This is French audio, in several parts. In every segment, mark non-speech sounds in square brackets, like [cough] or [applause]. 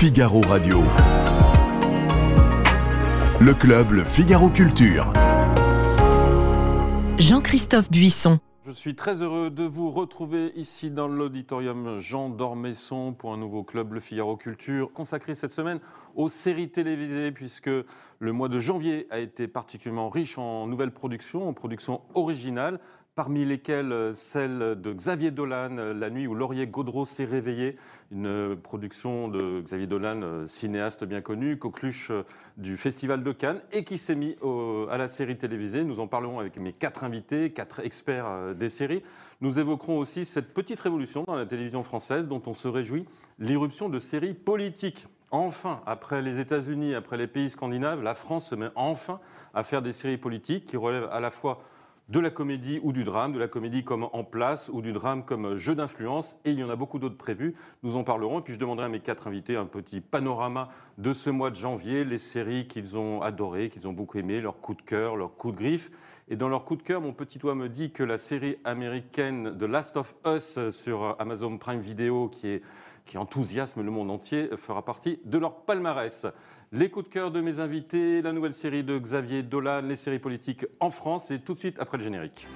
Figaro Radio. Le club Le Figaro Culture. Jean-Christophe Buisson. Je suis très heureux de vous retrouver ici dans l'auditorium Jean d'Ormesson pour un nouveau club Le Figaro Culture consacré cette semaine aux séries télévisées puisque le mois de janvier a été particulièrement riche en nouvelles productions, en productions originales parmi lesquelles euh, celle de Xavier Dolan, euh, La nuit où Laurier Gaudreau s'est réveillé, une production de Xavier Dolan, euh, cinéaste bien connu, coqueluche du Festival de Cannes, et qui s'est mis à la série télévisée. Nous en parlerons avec mes quatre invités, quatre experts des séries. Nous évoquerons aussi cette petite révolution dans la télévision française dont on se réjouit, l'irruption de séries politiques. Enfin, après les États-Unis, après les pays scandinaves, la France se met enfin à faire des séries politiques qui relèvent à la fois de la comédie ou du drame, de la comédie comme en place ou du drame comme jeu d'influence. Et il y en a beaucoup d'autres prévus. Nous en parlerons. Et puis je demanderai à mes quatre invités un petit panorama de ce mois de janvier, les séries qu'ils ont adorées, qu'ils ont beaucoup aimées, leurs coups de cœur, leurs coups de griffe. Et dans leur coup de cœur, mon petit doigt me dit que la série américaine The Last of Us sur Amazon Prime Video, qui, est, qui enthousiasme le monde entier, fera partie de leur palmarès. Les coups de cœur de mes invités, la nouvelle série de Xavier Dolan, les séries politiques en France, et tout de suite après le générique.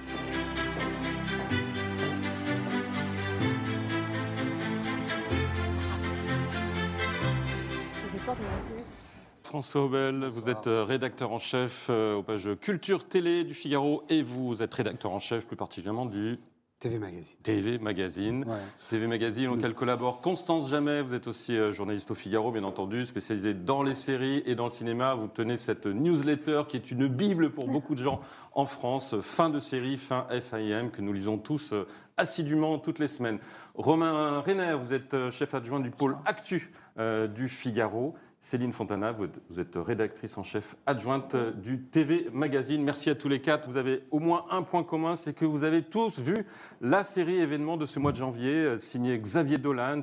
François Aubel, vous êtes euh, rédacteur en chef euh, aux pages Culture Télé du Figaro et vous êtes rédacteur en chef plus particulièrement du TV Magazine. TV Magazine. TV Magazine, auquel collabore Constance Jamais. Vous êtes aussi euh, journaliste au Figaro, bien entendu, spécialisé dans les séries et dans le cinéma. Vous tenez cette newsletter qui est une bible pour [laughs] beaucoup de gens en France. Fin de série, fin FIM, que nous lisons tous euh, assidûment toutes les semaines. Romain Renner, vous êtes euh, chef adjoint du pôle Actu du Figaro. Céline Fontana, vous êtes rédactrice en chef adjointe du TV Magazine. Merci à tous les quatre. Vous avez au moins un point commun, c'est que vous avez tous vu la série événement de ce mois de janvier, euh, signée Xavier Dolan,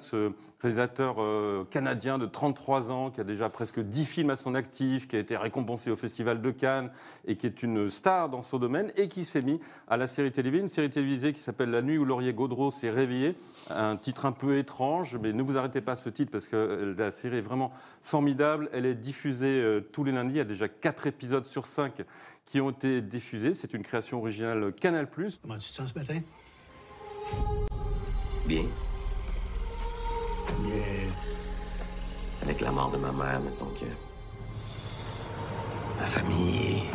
réalisateur euh, canadien de 33 ans, qui a déjà presque 10 films à son actif, qui a été récompensé au Festival de Cannes et qui est une star dans son domaine, et qui s'est mis à la série télévisée, une série télévisée qui s'appelle La nuit où Laurier Gaudreau s'est réveillé. Un titre un peu étrange, mais ne vous arrêtez pas à ce titre parce que euh, la série est vraiment formidable. Elle est diffusée euh, tous les lundis. Il y a déjà 4 épisodes sur 5 qui ont été diffusés. C'est une création originale Canal+. Comment tu te sens ce matin? Bien. Yeah. Avec la mort de ma mère, mettons que. Ma famille est.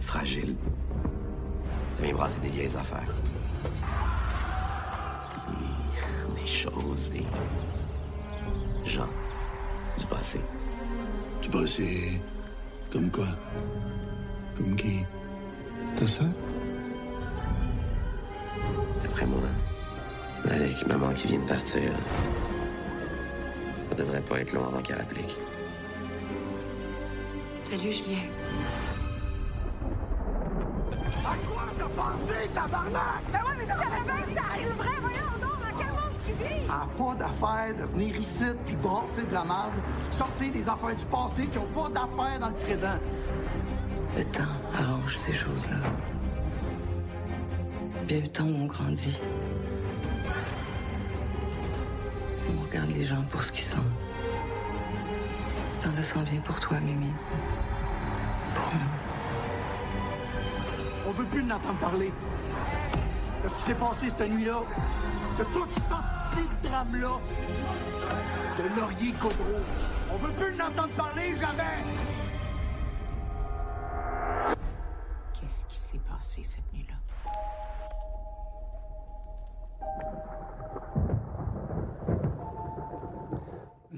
fragile. Ça vient brasser des vieilles affaires. Des, des choses, des. gens. Du passé. Du passé? Comme quoi? Comme qui? T'as ça? Après moi, avec maman qui vient de partir, ça devrait pas être long avant qu'elle applique. Salut, Julien. À quoi t'as pensé, tabarnak? Ben ouais, mais ça bien, ça arrive vrai, voyons donc, dans quel monde tu vis? À pas d'affaire de venir ici puis brasser de la merde, sortir des affaires du passé qui ont pas d'affaires dans le présent. Le temps arrange ces choses-là. Bien le temps où on grandit. Les gens pour ce qu'ils sont. Ce temps-là s'en vient pour toi, Mimi. Pour nous. On veut plus l'entendre parler. De ce qui s'est passé cette nuit-là. De tout ce petit drame-là. De Laurier Gaudreau. On veut plus l'entendre parler, jamais!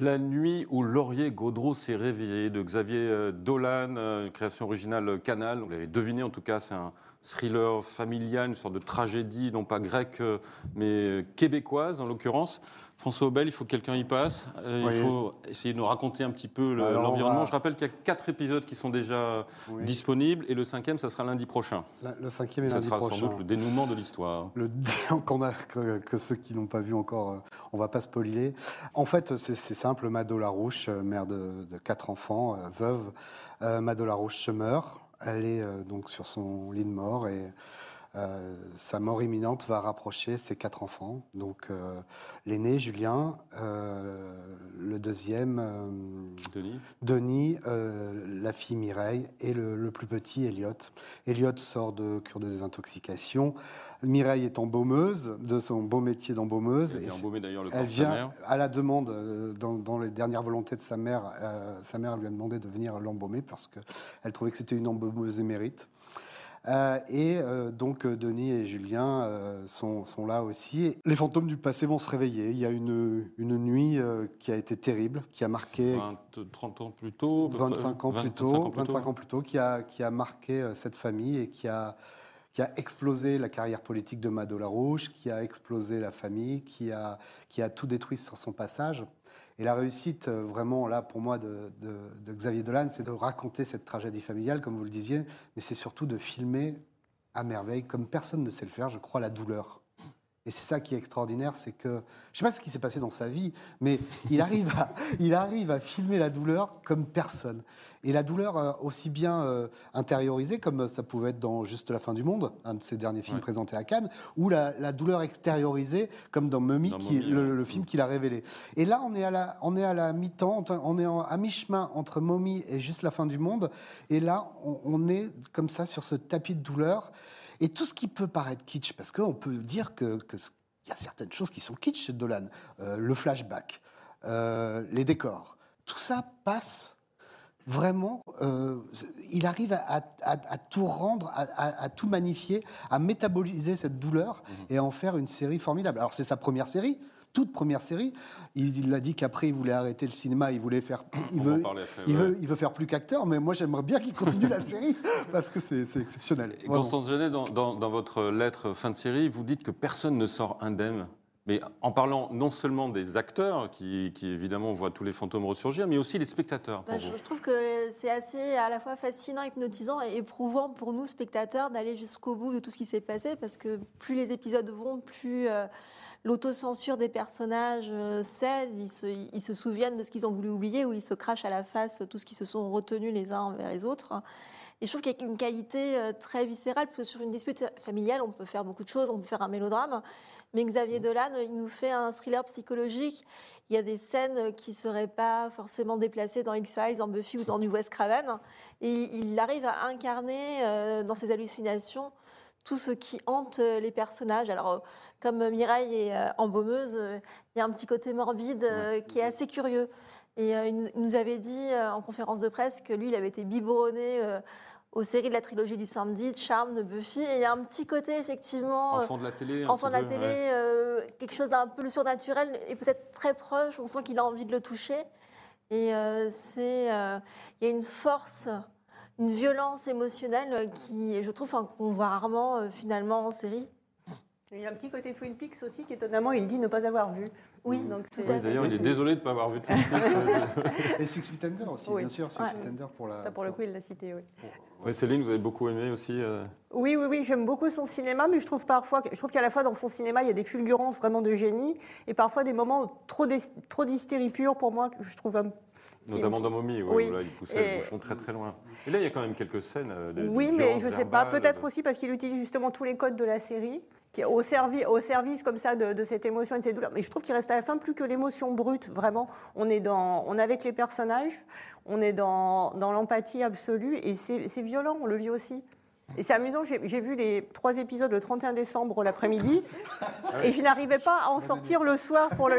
La nuit où Laurier Gaudreau s'est réveillé de Xavier euh, Dolan, euh, une création originale Canal. Vous l'avez deviné en tout cas, c'est un thriller familial, une sorte de tragédie, non pas grecque, euh, mais québécoise en l'occurrence. François Aubel, il faut que quelqu'un y passe. Euh, Oui. Il faut essayer de nous raconter un petit peu le- l'environnement. va- Je rappelle qu'il y a quatre épisodes qui sont déjà Oui. disponibles et le cinquième, ça sera lundi prochain. La- Le cinquième et Ça lundi sera prochain. sans doute le dénouement de l'histoire. Le [laughs] qu'on a que, que ceux qui n'ont pas vu encore, euh, on va pas spoiler. En fait, c'est simple. Mado Larouche, euh, mère de, de quatre enfants, euh, veuve, euh, Mado Larouche se meurt. Elle est donc sur son lit de mort et euh, sa mort imminente va rapprocher ses quatre enfants. Donc euh, l'aîné, Julien, euh, le deuxième, Denis Denis, la fille Mireille et le, le plus petit, Elliot. Elliot sort de cure de désintoxication. Mireille est embaumeuse, de son beau métier d'embaumeuse. Elle Et d'ailleurs le elle de sa vient mère. à la demande, dans, dans les dernières volontés de sa mère, sa mère lui a demandé de venir l'embaumer parce qu'elle trouvait que c'était une embaumeuse émérite. Euh, et euh, donc euh, Denis et Julien sont, sont là aussi. Les fantômes du passé vont se réveiller. Il y a une, une nuit qui a été terrible, qui a marqué 20, 30 ans plus tôt. à peu près, 25 ans 20, plus 25 tôt, ans plus 25 ans plus tôt, qui a, qui a marqué cette famille et qui a, qui a explosé la carrière politique de Mado Larouche, qui a explosé la famille, qui a, qui a tout détruit sur son passage. Et la réussite, euh, vraiment, là, pour moi, de, Xavier Dolan, c'est de raconter cette tragédie familiale, comme vous le disiez, mais c'est surtout de filmer à merveille, comme personne ne sait le faire, je crois, la douleur. Et c'est ça qui est extraordinaire, c'est que, je sais pas ce qui s'est passé dans sa vie, mais il arrive à, [laughs] il arrive à filmer la douleur comme personne. Et la douleur euh, aussi bien euh, intériorisée, comme ça pouvait être dans Juste la fin du monde, un de ses derniers films Ouais. présentés à Cannes, ou la, la douleur extériorisée, comme dans Mummy, Dans qui, Mummy, le, ouais. le film qu'il a révélé. Et là, on est à la, on est à la mi-temps, on est en- à mi-chemin entre Mommy et Juste la fin du monde. Et là, on, on est comme ça sur ce tapis de douleur. Et tout ce qui peut paraître kitsch, parce qu'on peut dire que, que ce- il y a certaines choses qui sont kitsch chez Dolan, Euh, le flashback, euh, les décors, tout ça passe vraiment. euh, il arrive à, à- à- à tout rendre, à, tout magnifier, à métaboliser cette douleur Mhm. et à en faire une série formidable. Alors c'est sa première série. Toute première série, il il a dit qu'après il voulait arrêter le cinéma, il voulait faire, il veut, après, il ouais. veut, il veut faire plus qu'acteur, mais moi j'aimerais bien qu'il continue la série [laughs] parce que c'est exceptionnel. Et. Constance Genet, dans, dans- dans votre lettre fin de série, vous dites que personne ne sort indemne. Mais en parlant non seulement des acteurs, qui, qui, évidemment voient tous les fantômes ressurgir, mais aussi les spectateurs. Pour Bah, vous. je, je trouve que c'est assez à la fois fascinant, hypnotisant et éprouvant pour nous, spectateurs, d'aller jusqu'au bout de tout ce qui s'est passé, parce que plus les épisodes vont, plus euh, l'autocensure des personnages euh, cède, ils se, souviennent de ce qu'ils ont voulu oublier, ou ils se crachent à la face tout ce qu'ils se sont retenus les uns envers les autres. Et je trouve qu'il y a une qualité euh, très viscérale, sur une dispute familiale, on peut faire beaucoup de choses, on peut faire un mélodrame, mais Xavier Dolan, il nous fait un thriller psychologique. Il y a des scènes qui ne seraient pas forcément déplacées dans X-Files, dans Buffy ou dans du Wes Craven. Et il arrive à incarner euh, dans ses hallucinations tout ce qui hante les personnages. Alors, comme Mireille est euh, embaumeuse, euh, il y a un petit côté morbide euh, qui est assez curieux. Et il nous- avait dit en conférence de presse que lui, il avait été biberonné aux séries de la trilogie du samedi, de Charme, de Buffy. Et il y a un petit côté, effectivement, Enfant de la télé enfant de la peu, télé, ouais. euh, quelque chose d'un peu surnaturel et peut-être très proche. On sent qu'il a envie de le toucher. Et euh, c'est, euh, il y a une force, une violence émotionnelle qui, je trouve, enfin, qu'on voit rarement finalement en série. Il y a un petit côté Twin Peaks aussi qu'étonnamment il dit ne pas avoir vu. Oui, donc à Oui, fait. D'ailleurs, il est désolé de ne pas avoir vu tout Et Six Feet Under aussi, Oui. bien sûr. Six Ouais. Feet Under pour la. Ça pour le coup il l'a cité, oui. Ouais, Céline, vous avez beaucoup aimé aussi euh, Oui, oui, oui, j'aime beaucoup son cinéma, mais je trouve parfois, je trouve qu'à la fois dans son cinéma, il y a des fulgurances vraiment de génie, et parfois des moments trop trop d'hystérie pure pour moi, que je trouve un qui- Notamment dans ouais, Oui. où là, il poussait Et- le bouchon très très loin. Et là, il y a quand même quelques scènes. euh, de- de Oui, mais je ne sais pas. Peut-être de- aussi parce qu'il utilise justement tous les codes de la série, qui est au, servi, au service comme ça de, de cette émotion et de cette douleur. Mais je trouve qu'il reste à la fin plus que l'émotion brute. Vraiment, on est, dans, on est avec les personnages, on est dans, dans l'empathie absolue et c'est violent, on le vit aussi. Et c'est amusant, j'ai j'ai vu les trois épisodes le 31 décembre l'après-midi et je n'arrivais pas à en sortir le soir. Pour le,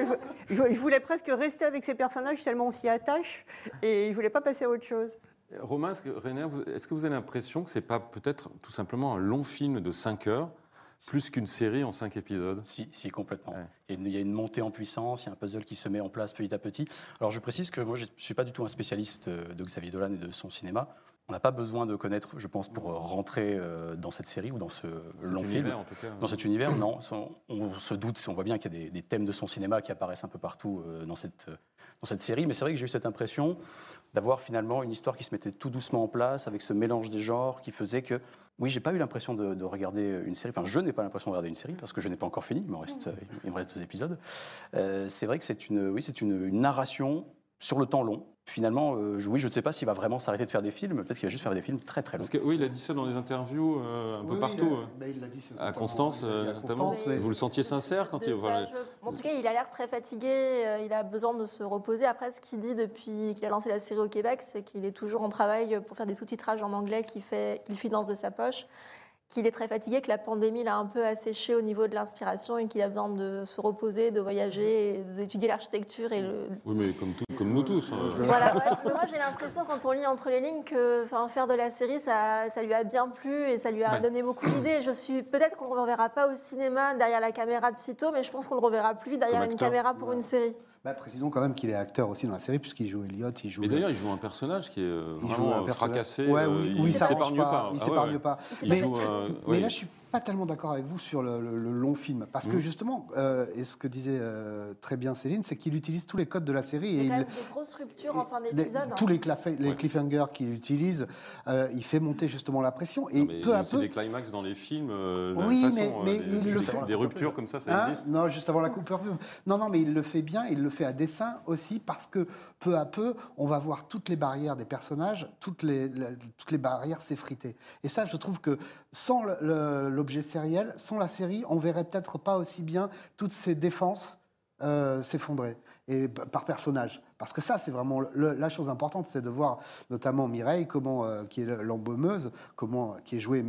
je, je voulais presque rester avec ces personnages tellement on s'y attache et je voulais pas passer à autre chose. Romain, est-ce que, René, vous- est-ce que vous avez l'impression que c'est pas peut-être tout simplement un long film de 5 heures, plus qu'une série en 5 épisodes? Si, si, complètement. Ouais. Il, y a une, il y a une montée en puissance, il y a un puzzle qui se met en place petit à petit. Alors je précise que moi, je ne suis pas du tout un spécialiste de, de Xavier Dolan et de son cinéma. On n'a pas besoin de connaître, je pense, pour rentrer euh, dans cette série ou dans ce Cet long film. univers, en tout cas. Dans cet univers, non. On, se doute, on voit bien qu'il y a des, des thèmes de son cinéma qui apparaissent un peu partout euh, dans, cette, dans cette série. Mais c'est vrai que j'ai eu cette impression d'avoir finalement une histoire qui se mettait tout doucement en place, avec ce mélange des genres qui faisait que, oui, j'ai pas eu l'impression de, de regarder une série. Enfin, je n'ai pas l'impression de regarder une série parce que je n'ai pas encore fini. Il me reste, euh, il me reste deux épisodes. Euh, c'est vrai que c'est une, oui, c'est une, une narration sur le temps long, finalement, euh, oui, je ne sais pas s'il va vraiment s'arrêter de faire des films. Peut-être qu'il va juste faire des films très très longs. Parce que oui, il a dit ça dans des interviews euh, un peu Oui, partout. il a- euh. bah, il dit, À Constance, à notamment. Constance, Vous le sentiez sincère quand De- il. voilà. je- En tout cas, il a l'air très fatigué. Il a besoin de se reposer. Après, ce qu'il dit depuis qu'il a lancé la série au Québec, c'est qu'il est toujours en travail pour faire des sous-titrages en anglais qu'il fait, qu'il finance de sa poche. Qu'il est très fatigué, que la pandémie l'a un peu asséché au niveau de l'inspiration et qu'il a besoin de se reposer, de voyager, d'étudier l'architecture et le, Oui, mais comme, tout- comme nous tous. hein. voilà, ouais. Mais moi j'ai l'impression quand on lit entre les lignes que faire de la série ça, ça lui a bien plu et ça lui a Ouais. donné beaucoup d'idées. Je suis peut-être qu'on ne le reverra pas au cinéma derrière la caméra de sitôt, mais je pense qu'on le reverra plus derrière une caméra pour une série. Bah, précisons quand même qu'il est acteur aussi dans la série, puisqu'il joue Elliot, il joue. Mais d'ailleurs, il joue un personnage qui est euh, il joue vraiment un euh, personnage- fracassé. Ouais, euh, oui, il oui, il s'épargne s'arrange pas. pas. Il Ah s'épargne ouais. pas. Il Mais, joue, euh, mais oui. là, je suis pas tellement d'accord avec vous sur le, le- le long film, parce que Mhm. justement, euh, et ce que disait euh, très bien Céline, c'est qu'il utilise tous les codes de la série Il y et a quand il, même des grosses ruptures en fin les- d'épisode. tous hein. les, claf- les Ouais. cliffhangers qu'il utilise, euh, il fait monter justement la pression et Non, peu à c'est peu. des climax dans les films. euh, Oui, mais- euh, il des, le fait- des ruptures comme ça, ça Hein existe. non, juste avant la coupure. Non, non, mais il le fait bien, il le fait à dessein aussi parce que peu à peu, on va voir toutes les barrières des personnages, toutes les, la- toutes les barrières s'effriter. Et ça, je trouve que sans le- le- l'objet sériel, sans la série, on verrait peut-être pas aussi bien toutes ces défenses euh, s'effondrer et par personnage. Parce que ça, c'est vraiment le- la chose importante, c'est de voir notamment Mireille, comment, euh, qui est l'embaumeuse, comment, qui est jouée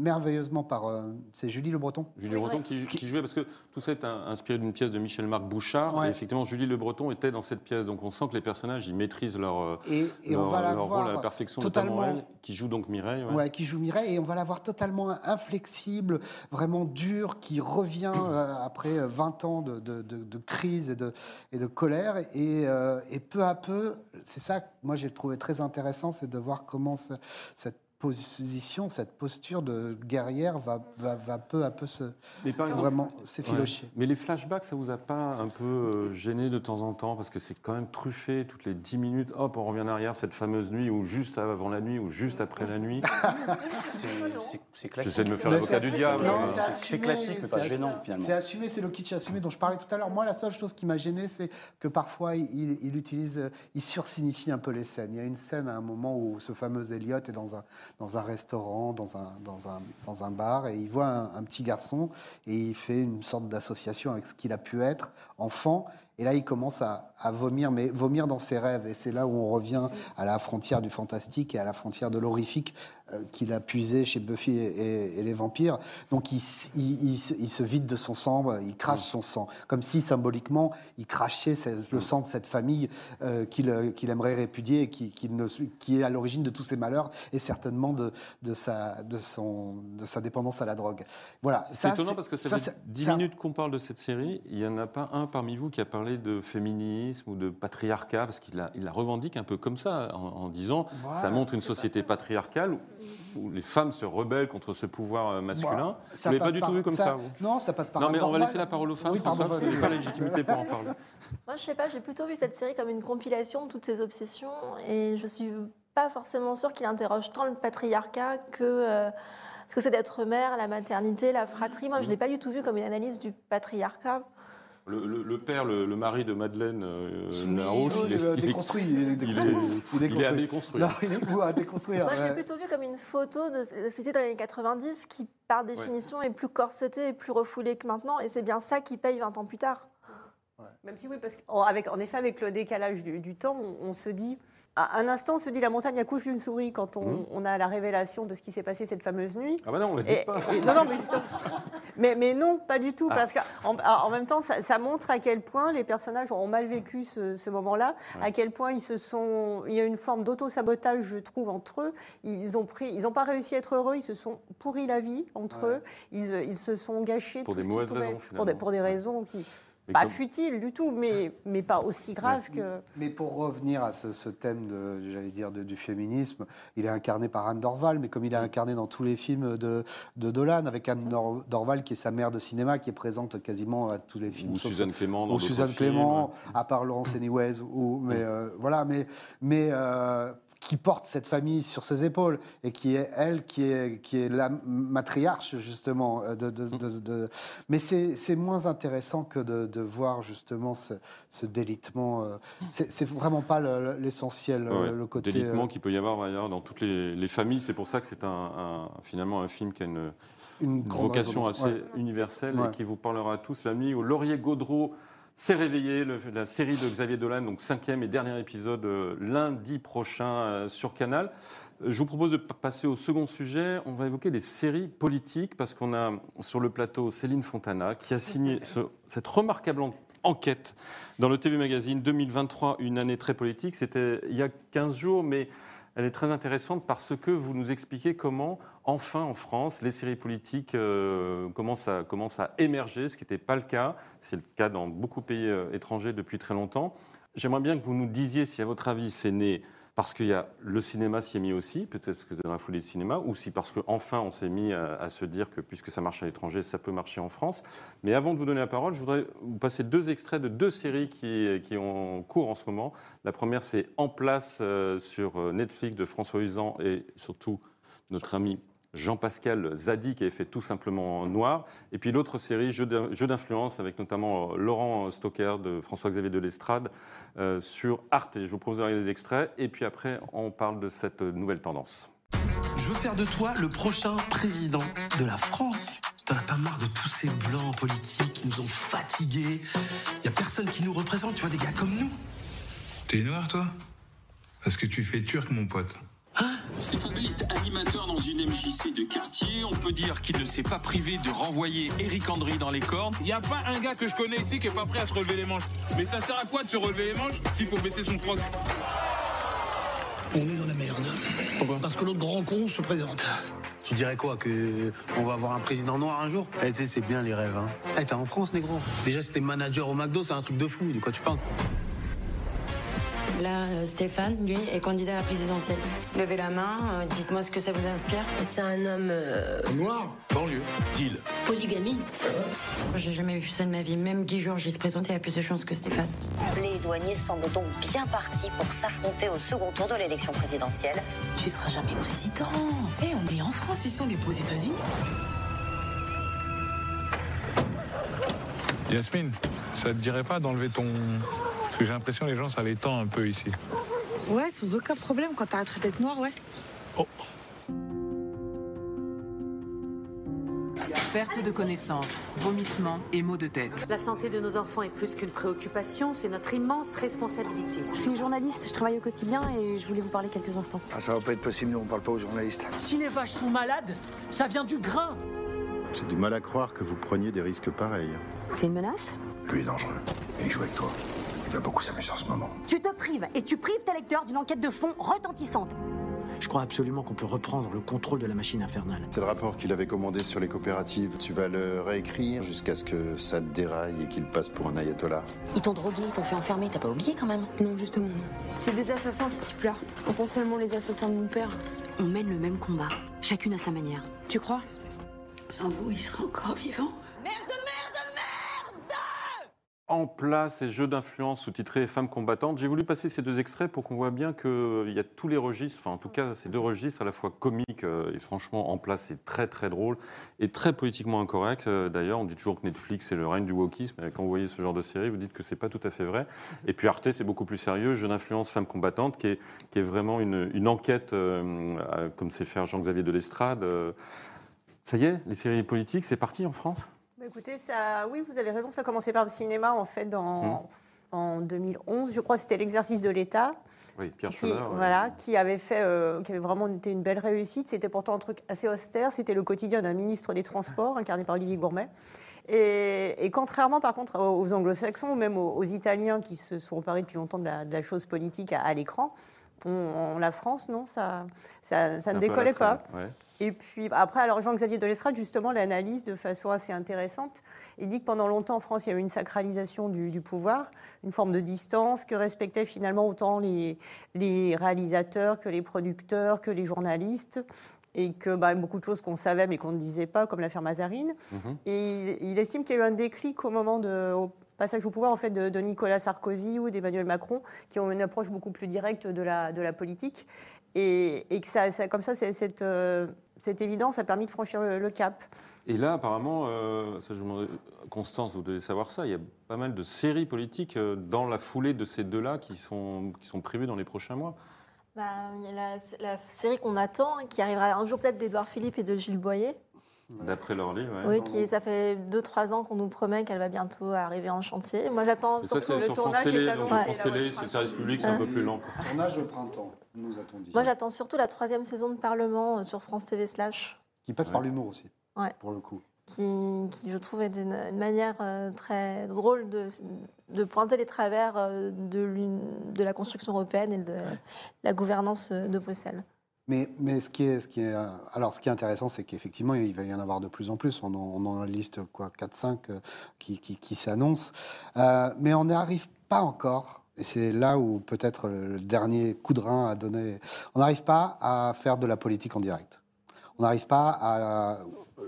merveilleusement par, euh, c'est Julie Le Breton. Julie Le Breton qui, qui jouait, parce que tout ça est un- inspiré d'une pièce de Michel-Marc Bouchard. Ouais. Et effectivement, Julie Le Breton était dans cette pièce. Donc on sent que les personnages, ils maîtrisent leur, euh, Et, et leur, on va la leur voir rôle à la perfection, notamment totalement, elle, qui joue donc Mireille. ouais. ouais, qui joue Mireille, et on va la voir totalement inflexible, vraiment dure, qui revient euh, après 20 ans de, de- de- de crise et de, et de colère. Et, euh, et peu à peu, c'est ça que moi j'ai trouvé très intéressant, c'est de voir comment ce- cette position, cette posture de guerrière va, va, va peu à peu se, Mais par exemple, vraiment s'effilocher. Ouais. Mais les flashbacks, ça vous a pas un peu euh, gêné de temps en temps? Parce que c'est quand même truffé toutes les 10 minutes. Hop, on revient en arrière, cette fameuse nuit, ou juste avant la nuit, ou juste après la nuit. [laughs] C'est- classique. J'essaie de me faire l'avocat c'est du diable. C'est c'est- assumé, c'est classique, mais pas gênant, finalement. C'est assumé, c'est le kitsch assumé dont je parlais tout à l'heure. Moi, la seule chose qui m'a gêné, c'est que parfois, il, il utilise, euh, il sursignifie un peu les scènes. Il y a une scène à un moment où ce fameux Elliot est dans un, dans un restaurant, dans un, dans, un, dans un bar, et il voit un, petit garçon, et il fait une sorte d'association avec ce qu'il a pu être enfant. Et là, il commence à, à vomir, mais vomir dans ses rêves. Et c'est là où on revient à la frontière du fantastique et à la frontière de l'horrifique euh, qu'il a puisé chez Buffy et, les vampires. Donc, il, il- se- vide de son sang, il crache son sang. Comme si, symboliquement, il crachait le sang de cette famille euh, qu'il euh, aimerait répudier qui, qui est à l'origine de tous ses malheurs et certainement de, de, sa, de, son, de sa dépendance à la drogue. Voilà. C'est étonnant parce que ça, fait c'est- 10 ça- minutes qu'on parle de cette série. Il n'y en a pas un parmi vous qui a parlé de féminisme ou de patriarcat, parce qu'il la, il la revendique un peu comme ça, en, en disant Voilà. ça montre une société patriarcale où, où les femmes se rebellent contre ce pouvoir euh, masculin. Voilà. Vous Ça l'avez pas passe du par- tout vu comme ça, vous Non, ça passe par Non, mais on va laisser la parole aux femmes, Oui, François, parce que vous pas la légitimité pour en parler. [laughs] Moi, je sais pas, j'ai plutôt vu cette série comme une compilation de toutes ces obsessions et je suis pas forcément sûre qu'il interroge tant le patriarcat que euh, ce que c'est d'être mère, la maternité, la fratrie. Moi, je l'ai pas du tout vu comme une analyse du patriarcat. Le, le- le père, le, le mari de Madeleine euh, Larouche, il, est, déconstruit. Il est [laughs] il est- déconstruit. il est à déconstruire. Non, il est à déconstruire Moi, je l'ai plutôt vu comme une photo de la société dans les années 90 qui, par définition, est plus corsetée et plus refoulée que maintenant. Et c'est bien ça qui paye 20 ans plus tard. Même si oui, parce qu'avec, en effet, avec le décalage du, du temps, on, on se dit, un instant, on se dit la montagne accouche d'une souris quand on, Mhm. on a la révélation de ce qui s'est passé cette fameuse nuit. Ah bah non, on ne le dit Et- pas. et- non, non, mais justement. Mais, mais non, pas du tout, Ah. parce qu'en en même temps, ça, ça montre à quel point les personnages ont mal vécu ce, ce moment-là, Ouais. à quel point ils se sont. Il y a une forme d'auto-sabotage, je trouve, entre eux. Ils ont pris, ils n'ont pas réussi à être heureux, ils se sont pourris la vie entre Ouais. eux, ils, ils se sont gâchés Pour tout des ce qu'ils mauvaises pouvaient- raisons, pour des, finalement. pour des raisons qui. Mais Pas comme- futiles du tout, mais, mais pas aussi graves que. Mais pour revenir à ce, ce thème, de, j'allais dire, de- du féminisme, il est incarné par Anne Dorval, mais comme il est incarné dans tous les films de, de Dolan, avec Anne Dor- Dorval qui est sa mère de cinéma, qui est présente quasiment à tous les films. Ou sauf- Suzanne Clément dans ou Suzanne films. Clément, à part Laurence Anyways, ou, mais euh, voilà, mais, mais euh, qui porte cette famille sur ses épaules et qui est elle, qui est, qui est la matriarche justement. euh, De, de- de- de- Mais c'est moins intéressant que de, voir justement ce, ce délitement. euh, C'est vraiment pas le- le- l'essentiel, euh, Ouais, le côté. délitement qu'il peut y avoir d'ailleurs dans toutes les, les familles. C'est pour ça que c'est un, un- finalement un film qui a une, vocation assez Ouais. universelle Ouais. et qui vous parlera à tous. La nuit où Laurier Gaudreau s'est réveillé, le- la série de Xavier Dolan, donc cinquième et dernier épisode euh, lundi prochain euh, sur Canal. Je vous propose de passer au second sujet. On va évoquer des séries politiques parce qu'on a sur le plateau Céline Fontana qui a signé ce- cette remarquable en- enquête dans le TV Magazine 2023, une année très politique. C'était il y a 15 jours, mais elle est très intéressante parce que vous nous expliquez comment, enfin en France, les séries politiques euh, commencent, à, commencent à émerger, ce qui n'était pas le cas. C'est le cas dans beaucoup de pays euh, étrangers depuis très longtemps. J'aimerais bien que vous nous disiez si, à votre avis, c'est né parce que y a, le cinéma s'y est mis aussi, peut-être que c'est dans la folie du cinéma, ou si parce qu'enfin on s'est mis à, à se dire que puisque ça marche à l'étranger, ça peut marcher en France. Mais avant de vous donner la parole, je voudrais vous passer deux extraits de deux séries qui, qui ont cours en ce moment. La première, c'est En place euh, sur Netflix de François Usan et surtout notre ami Jean-Pascal Zadi qui avait fait tout simplement Noir. Et puis l'autre série, Jeu d'in- Jeu d'influence, avec notamment euh, Laurent Stocker de François-Xavier de l'Estrade euh, sur Arte. Je vous propose de regarder les extraits et puis après, on parle de cette nouvelle tendance. Je veux faire de toi le prochain président de la France. T'en as pas marre de tous ces blancs politiques qui nous ont fatigués? Y a personne qui nous représente, tu vois, des gars comme nous. T'es noir, toi? Parce que tu fais turc, mon pote. Stéphane Bell est animateur dans une MJC de quartier. On peut dire qu'il ne s'est pas privé de renvoyer Eric Andry dans les cordes. Il y a pas un gars que je connais ici qui est pas prêt à se relever les manches. Mais ça sert à quoi de se relever les manches s'il faut baisser son froc? On est dans la merde. Pourquoi? Parce que l'autre grand con se présente. Tu dirais quoi Que on va avoir un président noir un jour? Eh, tu sais, c'est bien les rêves. Hein. Eh, t'es en France, négro. Déjà, si t'es manager au McDo, c'est un truc de fou. De quoi tu parles? Là, euh, Stéphane, lui, est candidat à la présidentielle. Levez la main, euh, dites-moi ce que ça vous inspire. C'est un homme... Noir Banlieue. Deal. Polygamie J'ai jamais vu ça de ma vie. Même Guy Georges, il se présentait à plus de chances que Stéphane. Les douaniers semblent donc bien partis pour s'affronter au second tour de l'élection présidentielle. Tu seras jamais président. Eh, on est en France, ils sont les beaux États-Unis. Yasmine, ça te dirait pas d'enlever ton. Que j'ai l'impression que les gens, ça les tend un peu ici. Ouais, sans aucun problème quand t'arrêterais d'être noir, ouais. Perte de connaissance, vomissements et maux de tête. La santé de nos enfants est plus qu'une préoccupation, c'est notre immense responsabilité. Je suis journaliste, je travaille au quotidien et je voulais vous parler quelques instants. Ah, ça va pas être possible, nous on parle pas aux journalistes. Si les vaches sont malades, ça vient du grain. J'ai du mal à croire que vous preniez des risques pareils. C'est une menace? Lui est dangereux. Et il joue avec toi. Il doit beaucoup s'amuser en ce moment. Tu te prives et tu prives tes lecteurs d'une enquête de fond retentissante. Je crois absolument qu'on peut reprendre le contrôle de la machine infernale. C'est le rapport qu'il avait commandé sur les coopératives. Tu vas le réécrire jusqu'à ce que ça déraille et qu'il passe pour un ayatollah. Ils t'ont drogué, ils t'ont fait enfermer, t'as pas oublié quand même Non, justement, non. C'est des assassins, ces types-là. On pense seulement les assassins de mon père. On mène le même combat, chacune à sa manière. Tu crois? Sans vous, il serait encore vivant. En place et jeux d'influence sous-titré Femmes combattantes. J'ai voulu passer ces deux extraits pour qu'on voit bien qu'il y a tous les registres, enfin en tout cas ces deux registres à la fois comiques euh, et franchement en place c'est très très drôle et très politiquement incorrect. Euh, D'ailleurs on dit toujours que Netflix c'est le règne du wokisme, mais quand vous voyez ce genre de série vous dites que c'est pas tout à fait vrai. Et puis Arte c'est beaucoup plus sérieux, jeux d'influence Femmes combattantes qui est, qui est vraiment une, une enquête euh, euh, comme sait faire Jean-Xavier de l'Estrade. Euh, ça y est, les séries politiques c'est parti en France? Bah, écoutez, ça, oui, vous avez raison, ça a commencé par le cinéma en fait dans, en 2011. Je crois que c'était l'exercice de l'État. Oui, Pierre Qui, Scholler, ouais. voilà, qui avait fait, euh, qui avait vraiment été une belle réussite. C'était pourtant un truc assez austère. C'était le quotidien d'un ministre des Transports, incarné par Olivier Gourmet. Et, et contrairement, par contre, aux aux anglo-saxons ou même aux, aux Italiens qui se sont emparés depuis longtemps de la, de la chose politique à, à l'écran, on- on- la France, non, ça, ça, ça ne décollait pas. ouais. Et puis après, alors Jean-Xavier de l'Estrade, justement, l'analyse de façon assez intéressante. Il dit que pendant longtemps, en France, il y a eu une sacralisation du, du pouvoir, une forme de distance que respectaient finalement autant les, les réalisateurs que les producteurs, que les journalistes. et que bah, beaucoup de choses qu'on savait mais qu'on ne disait pas, comme l'affaire Mazarine. Mhm. Et il, il estime qu'il y a eu un déclic au moment de, au passage au pouvoir en fait, de, de Nicolas Sarkozy ou d'Emmanuel Macron, qui ont une approche beaucoup plus directe de la, de la politique. Et, et que ça, ça- comme ça, cette, euh, cette évidence a permis de franchir le, le cap. Et là, apparemment, euh, ça, je vous Constance, vous devez savoir ça, il y a pas mal de séries politiques euh, dans la foulée de ces deux-là qui sont, qui sont prévues dans les prochains mois. Bah, il y a la, la série qu'on attend, hein, qui arrivera un jour peut-être d'Edouard Philippe et de Gilles Boyer. D'après leur livre, ouais. Oui, qui, ça fait 2-3 ans qu'on nous promet qu'elle va bientôt arriver en chantier. Moi, j'attends ça, le sur France tournage Télé. est Donc, France Télé, c'est le service public, c'est un peu plus lent. Tournage au printemps, nous a-t-on dit. Moi, j'attends surtout la troisième saison de Parlement euh, sur France TV Slash, Qui passe par l'humour aussi, pour le coup. qui, qui, je trouve, est une, une manière euh, très drôle de, de pointer les travers euh, de, la construction européenne et de la gouvernance de Bruxelles. Mais, mais ce, qui est, ce, qui est, euh, alors, ce qui est intéressant, c'est qu'effectivement, il va y en avoir de plus en plus. On en, on en liste quoi, 4-5 euh, qui, qui, qui s'annoncent. Euh, mais on n'arrive pas encore, et c'est là où peut-être le dernier coup de rein a donné, on n'arrive pas à faire de la politique en direct. On n'arrive pas à...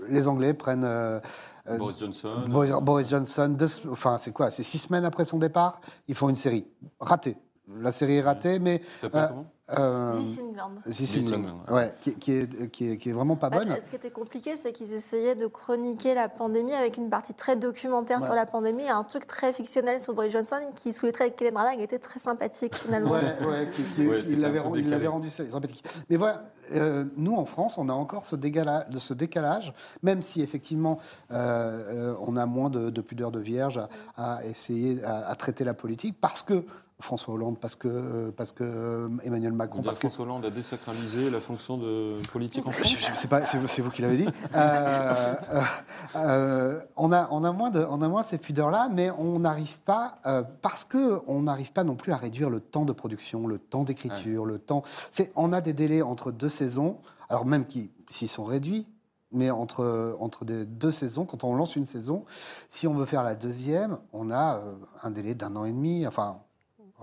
Les Anglais prennent... euh, euh, Boris Johnson. Boris, Boris Johnson, deux- enfin c'est quoi? C'est six semaines après son départ, ils font une série ratée. La série est ratée, mais Ça comment? Euh, This England. This England, ouais, qui, qui est, qui, est, qui est vraiment pas Bah, bonne. Ce qui était compliqué, c'est qu'ils essayaient de chroniquer la pandémie avec une partie très documentaire Ouais. sur la pandémie et un truc très fictionnel sur Boris Johnson qui souhaiterait avec Kevin Branagh était très sympathique finalement. Ouais, ouais, qui, qui- Ouais, l'avait rendu, il l'avait rendu sympathique. Mais voilà, euh, nous en France, on a encore ce, dégala- de ce décalage, même si effectivement euh, euh, on a moins de, de pudeur de vierge à, à essayer à, à traiter la politique, parce que François Hollande, parce que, euh, parce que euh, Emmanuel Macron, On parce que François Hollande a désacralisé la fonction de politique en France. C'est pas- c'est vous, qui l'avez dit. [laughs] Euh, on, a, on, a moins de, on a moins ces pudeurs-là, mais on n'arrive pas, euh, parce que on n'arrive pas non plus à réduire le temps de production, le temps d'écriture, le temps. C'est, on a des délais entre deux saisons, alors même qui, s'ils sont réduits. Mais entre, entre des deux saisons, quand on lance une saison, si on veut faire la deuxième, on a un délai d'un an et demi. Enfin,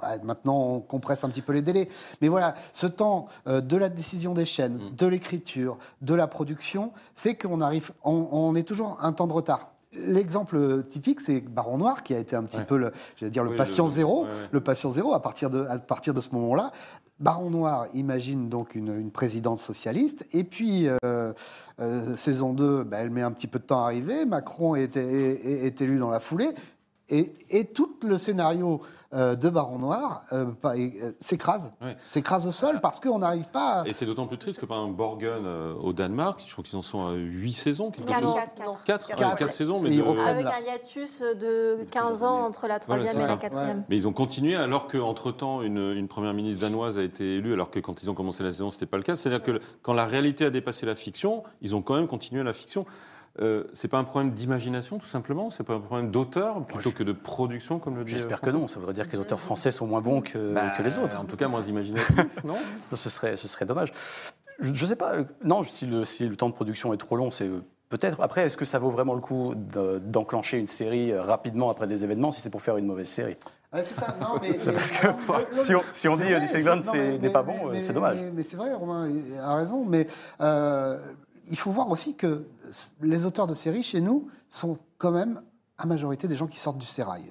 Ouais, maintenant, on compresse un petit peu les délais. Mais voilà, ce temps euh, de la décision des chaînes, Mm. de l'écriture, de la production, fait qu'on arrive, on, on est toujours un temps de retard. L'exemple typique, c'est Baron Noir, qui a été un petit Ouais. peu, le, j'allais dire, le Oui, patient le- zéro. ouais, ouais. Le patient zéro, à partir de, à partir de ce moment-là, Baron Noir imagine donc une, une présidente socialiste, et puis euh, euh, saison 2, ben, elle met un petit peu de temps à arriver, Macron est, est- est- est élu dans la foulée, et, et tout le scénario euh, de Baron Noir euh, euh, s'écrase, Ouais. s'écrase au sol parce qu'on n'arrive pas à... Et c'est d'autant plus triste que par exemple Borgen euh, au Danemark, je crois qu'ils en sont à 8 saisons, quelque Quatre, chose. quatre, quatre. 4, Quatre. saisons, mais de- reprennent. Avec un hiatus de 15 ans entre la troisième c'est et ça. la quatrième. Mais ils ont continué alors qu'entre-temps, une, une première ministre danoise a été élue, alors que quand ils ont commencé la saison, ce n'était pas le cas. C'est-à-dire que quand la réalité a dépassé la fiction, ils ont quand même continué la fiction. Euh, c'est pas un problème d'imagination, tout simplement C'est pas un problème d'auteur, plutôt que de production, comme le dit J'espère euh, que François non. Ça voudrait dire que les auteurs français sont moins bons que, Bah, que les autres. En tout cas, moins imaginatifs, non [laughs] ce serait, ce serait dommage. Je ne sais pas. euh, Non, si le, si le temps de production est trop long, c'est euh, peut-être. Après, est-ce que ça vaut vraiment le coup de- d'enclencher une série rapidement après des événements si c'est pour faire une mauvaise série? C'est ça, non, mais. [laughs] C'est mais- parce que, si on- si on dit, mais- n'est pas bon, c'est dommage. Mais, mais c'est vrai, Romain a raison, mais euh, il faut voir aussi que les auteurs de séries chez nous sont quand même à majorité des gens qui sortent du sérail.